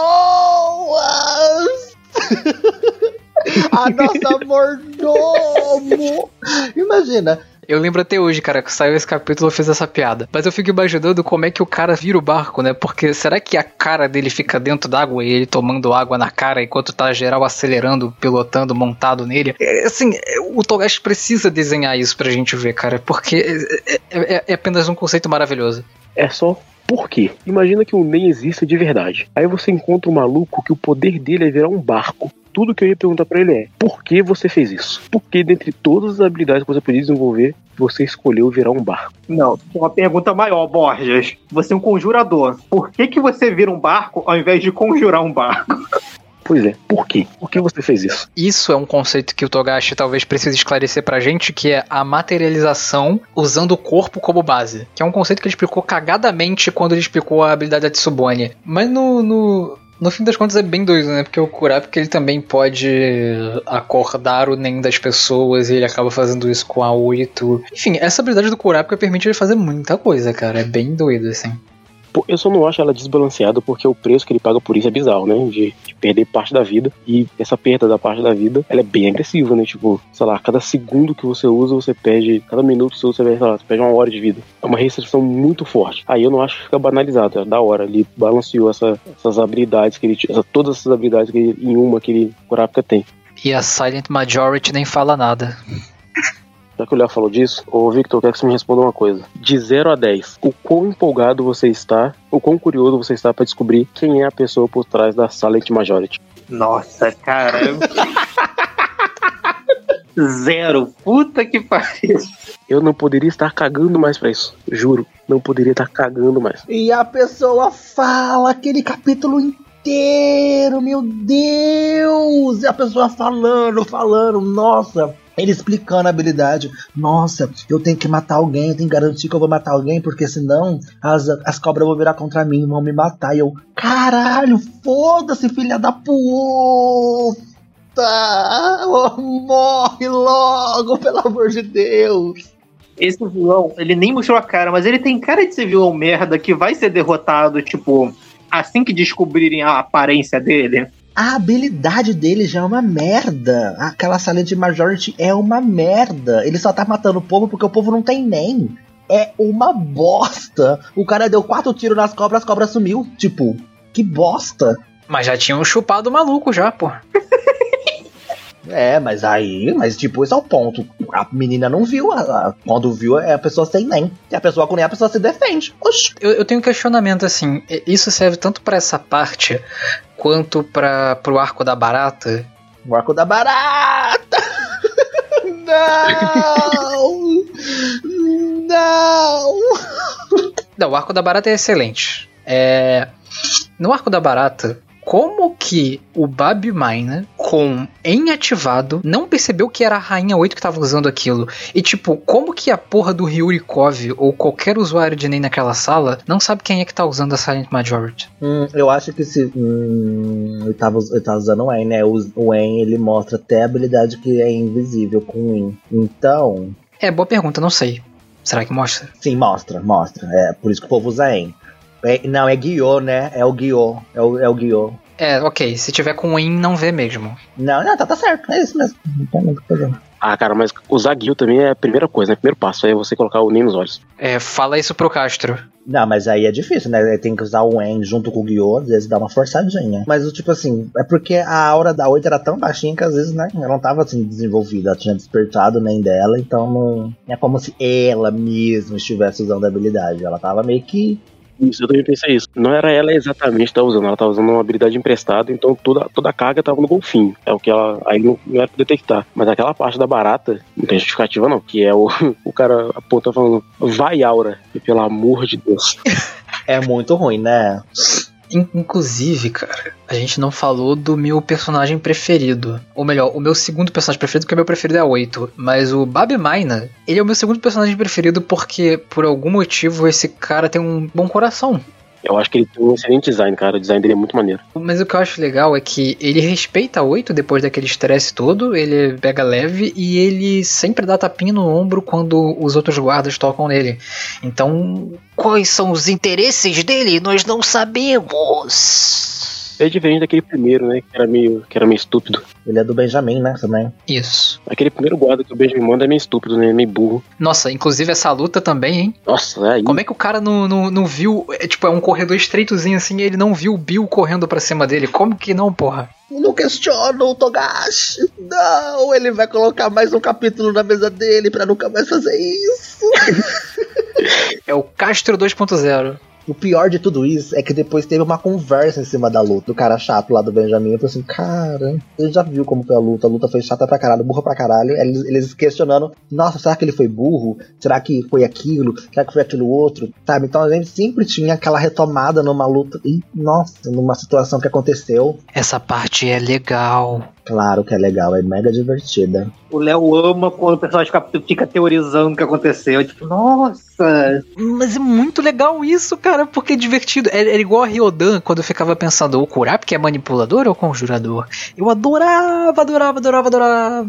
<laughs> a nossa mordomo! Imagina, eu lembro até hoje, cara, que saiu esse capítulo eu fiz essa piada. Mas eu fico imaginando como é que o cara vira o barco, né? Porque será que a cara dele fica dentro d'água e ele tomando água na cara enquanto tá geral acelerando, pilotando, montado nele? É, assim, o Togashi precisa desenhar isso pra gente ver, cara, porque é, é, é, é apenas um conceito maravilhoso. É só por quê? Imagina que o Nen exista de verdade. Aí você encontra um maluco que o poder dele é virar um barco tudo que eu ia perguntar para ele é: por que você fez isso? Por que, dentre todas as habilidades que você podia desenvolver, você escolheu virar um barco? Não, uma pergunta maior, Borges. Você é um conjurador. Por que, que você vira um barco ao invés de conjurar um barco? <laughs> Pois é, por quê? Por que você fez isso? Isso é um conceito que o Togashi talvez precise esclarecer pra gente, que é a materialização usando o corpo como base. Que é um conceito que ele explicou cagadamente quando ele explicou a habilidade da Tsubone. Mas no, no, No fim das contas é bem doido, né? Porque o Kurapika ele também pode acordar o NEM das pessoas e ele acaba fazendo isso com a 8. Enfim, essa habilidade do Kurapika permite ele fazer muita coisa, cara. É bem doido, assim. Eu só não acho ela desbalanceada porque o preço que ele paga por isso é bizarro, né? De, de perder parte da vida. E essa perda da parte da vida, ela é bem agressiva, né? Tipo, sei lá, cada segundo que você usa, você perde. Cada minuto que você usa, lá, você perde uma hora de vida. É uma restrição muito forte. Aí eu não acho que fica banalizado, é da hora. Ele balanceou essa- essas habilidades que ele tinha. Todas essas habilidades que ele, em uma que ele Kurapika tem. E a Silent Majority nem fala nada. Já que o Léo falou disso, ô Victor, eu quero que você me responda uma coisa. De 0 a 10, o quão empolgado você está, o quão curioso você está pra descobrir quem é a pessoa por trás da Silent Majority? Nossa, cara. <laughs> Zero. Puta que pariu. Eu não poderia estar cagando mais pra isso. Juro. Não poderia estar cagando mais. E a pessoa fala aquele capítulo inteiro, meu Deus! E a pessoa falando, falando, nossa. Ele explicando a habilidade. Nossa, eu tenho que matar alguém, eu tenho que garantir que eu vou matar alguém, porque senão as, as cobras vão virar contra mim, vão me matar. E eu, caralho, foda-se, filha da puta! Morre logo, <laughs> pelo amor de Deus! Esse vilão, ele nem mostrou a cara, mas ele tem cara de ser vilão merda que vai ser derrotado, tipo, assim que descobrirem a aparência dele. A habilidade dele já é uma merda. Aquela Silent Majority é uma merda. Ele só tá matando o povo porque o povo não tem nem. É uma bosta. O cara deu quatro tiros nas cobras, as cobras sumiu. Tipo, que bosta. Mas já tinham chupado o maluco já, pô. É, mas aí, mas tipo, esse é o ponto. A menina não viu. a- a- quando viu, é a pessoa sem nem. E a pessoa com nem, a pessoa se defende. Oxi. Eu, eu tenho um questionamento assim. Isso serve tanto pra essa parte quanto para pro arco da barata. O arco da barata! <laughs> Não! Não! Não, o arco da barata é excelente. É, no arco da barata, como que o Babi Miner, com em ativado, não percebeu que era a Rainha 8 que tava usando aquilo? E tipo, como que a porra do Ryurikov ou qualquer usuário de NEM naquela sala não sabe quem é que tá usando a Silent Majority? Hum, eu acho que se. Hum, ele, tava, ele tava usando o En, né? O, o En ele mostra até a habilidade que é invisível com o In. Então. É, boa pergunta, não sei. Será que mostra? Sim, mostra, mostra. É por isso que o povo usa En. É- não, é Guiô, né? É o Guiô. É o, é o Guiô. É, ok, se tiver com in, não vê mesmo. Não, não, tá, tá certo. É isso mesmo. Não tem muito problema. Ah, cara, mas usar guio também é a primeira coisa, né? Primeiro passo é você colocar o nem nos olhos. É, fala isso pro Castro. Não, mas aí é difícil, né? Tem que usar o En junto com o Guiô, às vezes dá uma forçadinha. Mas, tipo assim, é porque a aura da 8 era tão baixinha que às vezes, né? Ela não tava assim desenvolvida, ela tinha despertado nem dela, então não é como se ela mesma estivesse usando a habilidade. Ela tava meio que. Isso, eu também pensei isso. Não era ela exatamente que tava usando, ela tava usando uma habilidade emprestada, então toda, toda a carga tava no golfinho. É o que ela. Aí não, não era pra detectar. Mas aquela parte da barata, não tem justificativa, não. Que é o, <laughs> o cara aponta falando, vai, Aura. E pelo amor de Deus. <laughs> É muito ruim, né? In- Inclusive, cara, a gente não falou do meu personagem preferido. Ou melhor, o meu segundo personagem preferido, porque o meu preferido é a 8. Mas o Babi Maina, ele é o meu segundo personagem preferido porque, por algum motivo, esse cara tem um bom coração. Eu acho que ele tem um excelente design, cara. O design dele é muito maneiro. Mas o que eu acho legal é que ele respeita a 8 depois daquele estresse todo, ele pega leve e ele sempre dá tapinha no ombro quando os outros guardas tocam nele. Então, quais são os interesses dele? Nós não sabemos. É diferente daquele primeiro, né? Que era meio, que era meio estúpido. Ele é do Benjamin, né? Também. Isso. Aquele primeiro guarda que o Benjamin manda é meio estúpido, né? Meio burro. Nossa, inclusive essa luta também, hein? Nossa, é aí. Como é que o cara não, não, não viu. É, tipo, é um corredor estreitozinho assim e ele não viu o Bill correndo pra cima dele? Como que não, porra? Não questiono o Togashi. Não, ele vai colocar mais um capítulo na mesa dele pra nunca mais fazer isso. <laughs> É o Castro 2.0. O pior de tudo isso é que depois teve uma conversa em cima da luta, do cara chato lá do Benjamin. Eu falei assim, cara, ele já viu como foi a luta, a luta foi chata pra caralho, burra pra caralho. Eles, eles questionando, nossa, será que ele foi burro? Será que foi aquilo? Será que foi aquilo outro? Sabe? Então a gente sempre tinha aquela retomada numa luta. E, nossa, numa situação que aconteceu. Essa parte é legal. Claro que é legal, é mega divertida. O Léo ama quando o personagem fica, fica teorizando o que aconteceu. Tipo, nossa! Mas é muito legal isso, cara, porque é divertido. É, é igual a Ryodan quando eu ficava pensando, o Kurapika é manipulador ou conjurador? Eu adorava, adorava, adorava, adorava.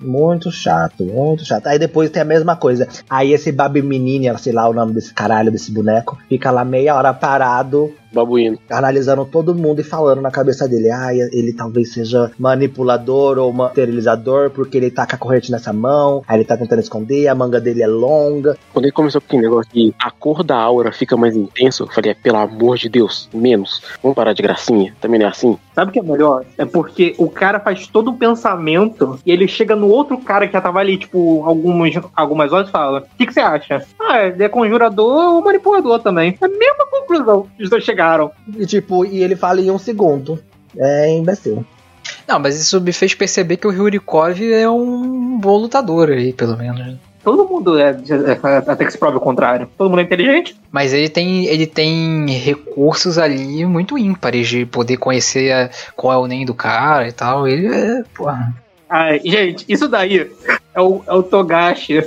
Muito chato, muito chato. Aí depois tem a mesma coisa. Aí esse Babi Menine, sei lá o nome desse caralho, desse boneco, fica lá meia hora parado Babuíno. analisando todo mundo e falando na cabeça dele, ah, ele talvez seja manipulador ou materializador porque ele tá com a corrente nessa mão, aí ele tá tentando esconder, a manga dele é longa. Quando ele começou com aquele negócio de a cor da aura fica mais intensa, eu falei, é, pelo amor de Deus, menos. Vamos parar de gracinha. Também não é assim? Sabe o que é melhor? É porque o cara faz todo o pensamento e ele chega no outro cara que já tava ali, tipo, algumas, algumas horas e fala: O que, que você acha? Ah, ele é conjurador ou manipulador também. É a mesma conclusão que os dois chegaram. E tipo, e ele fala em um segundo. É imbecil. Não, mas isso me fez perceber que o Ryurikov é um bom lutador aí, pelo menos. Todo mundo é, é- até que se prove o contrário. Todo mundo é inteligente. Mas ele tem, ele tem recursos ali muito ímpares de poder conhecer a- qual é o NEM do cara e tal. Ele é, porra. Ai, gente, isso daí é o, é o Togashi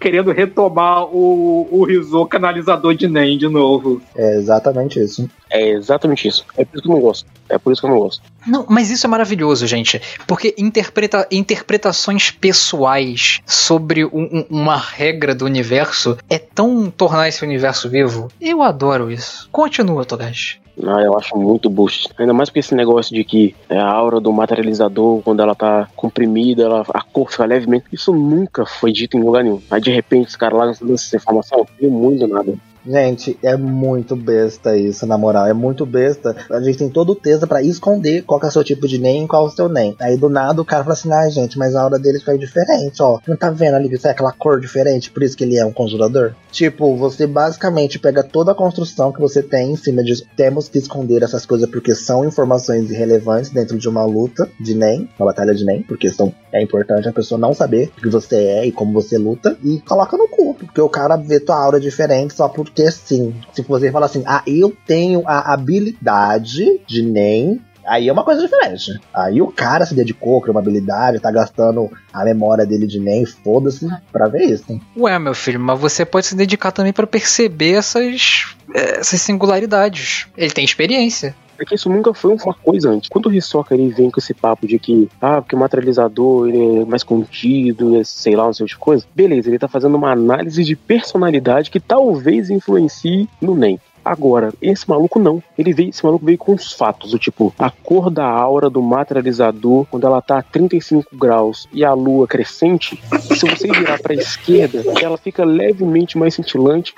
querendo retomar o, o Rizou canalizador de Nen de novo. É exatamente isso. É exatamente isso. É por isso que eu não gosto. É por isso que eu não gosto. Não, mas isso é maravilhoso, gente. Porque interpreta, interpretações pessoais sobre um- uma regra do universo é tão tornar esse universo vivo. Eu adoro isso. Continua, Togashi. Ah, eu acho muito boost. Ainda mais porque esse negócio de que é a aura do materializador, quando ela tá comprimida, ela, a cor fica levemente. Isso nunca foi dito em lugar nenhum. Aí de repente os caras lá lançam essa informação, viu muito nada. Gente, é muito besta isso, na moral. É muito besta. A gente tem todo o texto pra esconder qual é o seu tipo de NEM e qual é o seu NEM. Aí do nada o cara fala assim: ai, gente, mas a aura dele foi diferente, ó. Não tá vendo ali que isso é aquela cor diferente, por isso que ele é um conjurador? Tipo, você basicamente pega toda a construção que você tem em cima disso. Temos que esconder essas coisas porque são informações irrelevantes dentro de uma luta de NEM, uma batalha de NEM, porque são, é importante a pessoa não saber o que você é e como você luta. E coloca no cu, porque o cara vê tua aura diferente só porque sim. Se você falar assim, ah, eu tenho a habilidade de NEM. Aí é uma coisa diferente. Aí o cara se dedicou, criou uma habilidade, tá gastando a memória dele de NEM, foda-se, pra ver isso. Ué, meu filho, mas você pode se dedicar também pra perceber essas, eh, essas singularidades. Ele tem experiência. É que isso nunca foi uma coisa antes. Quando o Hisoka ele vem com esse papo de que, ah, porque o materializador ele é mais contido, é, sei lá, não sei de coisa, beleza, ele tá fazendo uma análise de personalidade que talvez influencie no NEM. Agora, esse maluco não. Ele veio, esse maluco veio com os fatos, o tipo, a cor da aura do materializador quando ela tá a 35 graus e a lua crescente, se você virar pra esquerda, ela fica levemente mais cintilante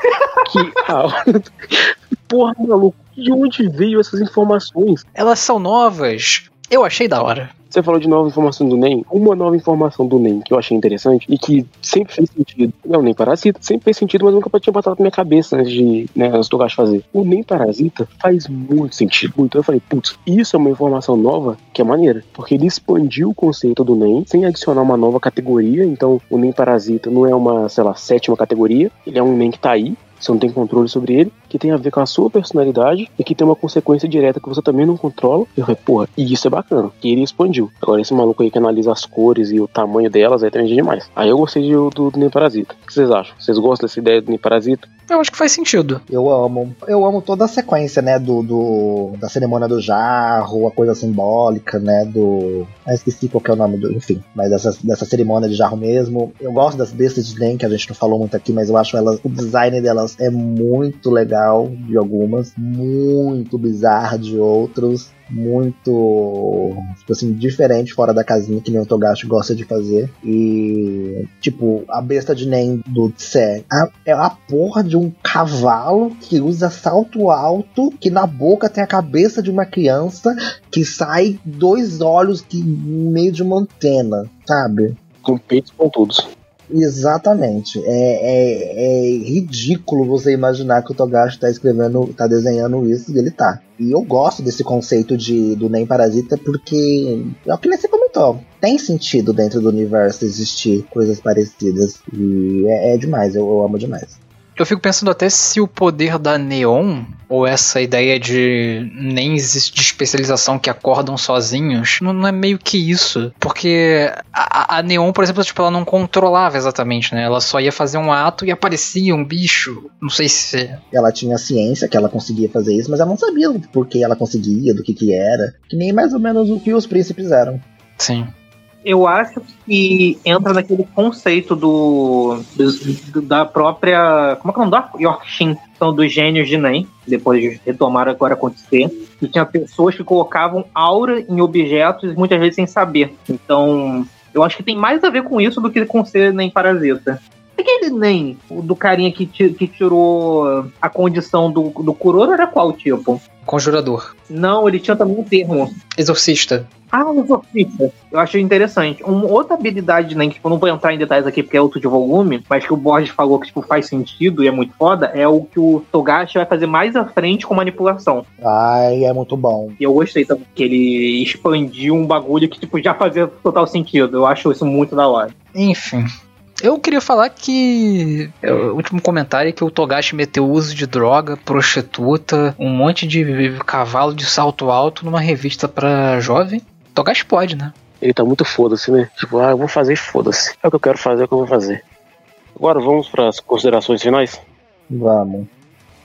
que a aura. do- <laughs> Porra, maluco, de onde veio essas informações? Elas são novas. Eu achei da hora. Você falou de nova informação do NEM. Uma nova informação do NEM que eu achei interessante e que sempre fez sentido. Não, NEM Parasita sempre fez sentido, mas nunca tinha botado na minha cabeça antes de, né, antes do Gacho fazer. O NEM Parasita faz muito sentido. Então eu falei, putz, isso é uma informação nova que é maneira. Porque ele expandiu o conceito do NEM sem adicionar uma nova categoria. Então o NEM Parasita não é uma, sei lá, sétima categoria. Ele é um NEM que tá aí. Você não tem controle sobre ele, que tem a ver com a sua personalidade e que tem uma consequência direta que você também não controla. Eu falei, porra, e isso é bacana. E ele expandiu. Agora, esse maluco aí que analisa as cores e o tamanho delas, aí também é demais. Aí eu gostei de- do, do Nem Parasita. O que vocês acham? Vocês gostam dessa ideia do Nem Parasita? Eu acho que faz sentido. Eu amo. Eu amo toda a sequência, né? Do, do da cerimônia do jarro, a coisa simbólica, né? Do. Ah, esqueci qual que é o nome do. Enfim, mas dessa, dessa cerimônia de jarro mesmo. Eu gosto das bestas de Nen, que a gente não falou muito aqui, mas eu acho elas. O design delas é muito legal de algumas, muito bizarro de outros. Muito, tipo assim, diferente fora da casinha que nem o Togashi gosta de fazer. E, tipo, a besta de Nen do Tse é a porra de um cavalo que usa salto alto, que na boca tem a cabeça de uma criança, que sai dois olhos que meio de uma antena, sabe? Com peitos pontudos. Exatamente. É, é, é ridículo você imaginar que o Togashi tá escrevendo, tá desenhando isso e ele tá. E eu gosto desse conceito de, do Nem Parasita porque é o que você comentou. Tem sentido dentro do universo existir coisas parecidas. E é, é demais, eu, eu amo demais. Eu fico pensando até se o poder da Neon, ou essa ideia de nem existe de especialização que acordam sozinhos, não, não é meio que isso. Porque a, a, Neon, por exemplo, tipo, ela não controlava exatamente, né? Ela só ia fazer um ato e aparecia um bicho. Não sei se. Ela tinha ciência que ela conseguia fazer isso, mas ela não sabia por que ela conseguia, do que que era. Que nem mais ou menos o que os príncipes eram. Sim eu acho que entra naquele conceito do, do da própria. Como é que é o nome? York Shin, são dos gênios de Nen, depois de retomar agora acontecer. E tinha pessoas que colocavam aura em objetos, muitas vezes sem saber. Então, eu acho que tem mais a ver com isso do que com ser nem parasita. Aquele nem do carinha que, que tirou a condição do, do Kuroro era qual tipo? Conjurador. Não, ele tinha também um termo. Exorcista. Ah, exorcista. Eu achei interessante. Uma outra habilidade, né, que tipo, não vou entrar em detalhes aqui porque é outro de volume, mas que o Borges falou que tipo, faz sentido e é muito foda, é o que o Togashi vai fazer mais à frente com manipulação. Ai, é muito bom. E eu gostei também que ele expandiu um bagulho que tipo, já fazia total sentido. Eu acho isso muito da hora. Enfim, eu queria falar que. É, o último comentário é que o Togashi meteu uso de droga, prostituta, um monte de cavalo de salto alto numa revista pra jovem. Togashi pode, né? Ele tá muito foda-se, né? Tipo, ah, eu vou fazer foda-se. É o que eu quero fazer, é o que eu vou fazer. Agora vamos para as considerações finais? Vamos.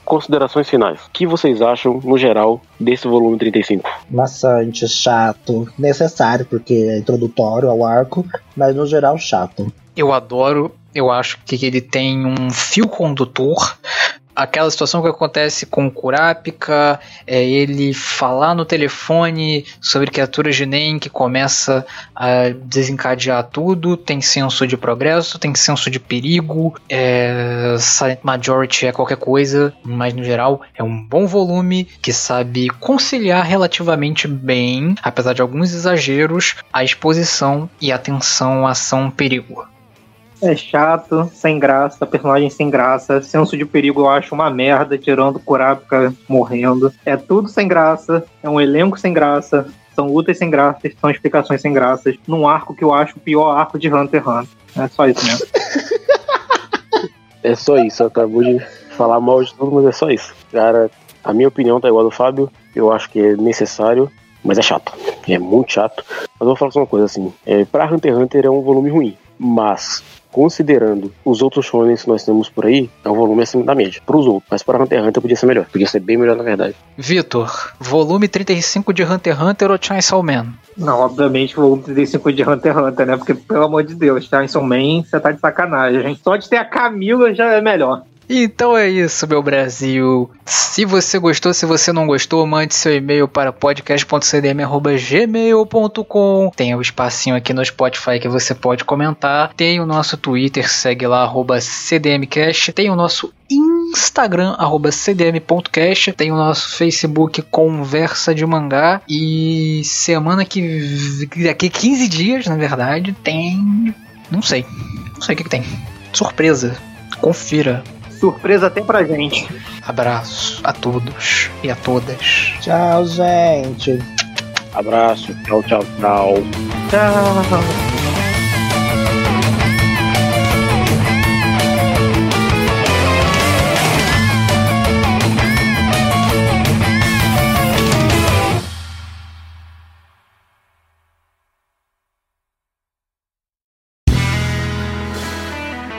Considerações finais. O que vocês acham, no geral, desse volume 35? Maçante, chato, necessário, porque é introdutório ao arco, mas no geral chato eu adoro. Eu acho que ele tem um fio condutor aquela situação que acontece com o Kurapika, é ele falar no telefone sobre criaturas de Nen que começa a desencadear tudo, tem senso de progresso, tem senso de perigo, é, Silent Majority é qualquer coisa, mas no geral é um bom volume que sabe conciliar relativamente bem, apesar de alguns exageros, a exposição e a tensão, ação, perigo. É chato, sem graça, personagem sem graça, senso de perigo eu acho uma merda, tirando Kurapika morrendo. É tudo sem graça, é um elenco sem graça, são lutas sem graça, são explicações sem graças, num arco que eu acho o pior arco de Hunter x Hunter. É só isso mesmo. é só isso, acabou de falar mal de tudo, mas é só isso. Cara, a minha opinião tá igual do Fábio, eu acho que é necessário, mas é chato. É muito chato. Mas eu vou falar só uma coisa assim: é, pra Hunter x Hunter é um volume ruim, mas considerando os outros shonens que nós temos por aí, é um volume acima da média. Para os outros, mas para Hunter x Hunter podia ser melhor. Podia ser bem melhor, na verdade. Vitor, volume 35 de Hunter x Hunter ou Chainsaw Man? Não, obviamente o volume 35 de Hunter x Hunter, né? Porque, pelo amor de Deus, Chainsaw Man, você tá de sacanagem. Só de ter a Camila já é melhor. Então é isso, meu Brasil. Se você gostou, se você não gostou, mande seu e-mail para podcast.cdm.gmail.com. Tem o um espacinho aqui no Spotify que você pode comentar. Tem o nosso Twitter, segue lá, cdmcast. Tem o nosso Instagram, cdm.cast. Tem o nosso Facebook, Conversa de Mangá. E semana que... Daqui 15 dias, na verdade, tem... Não sei. Não sei o que, que tem. Surpresa. Confira surpresa até pra gente. Abraço a todos e a todas. Tchau, gente. Abraço. Tchau, tchau, tchau. Tchau.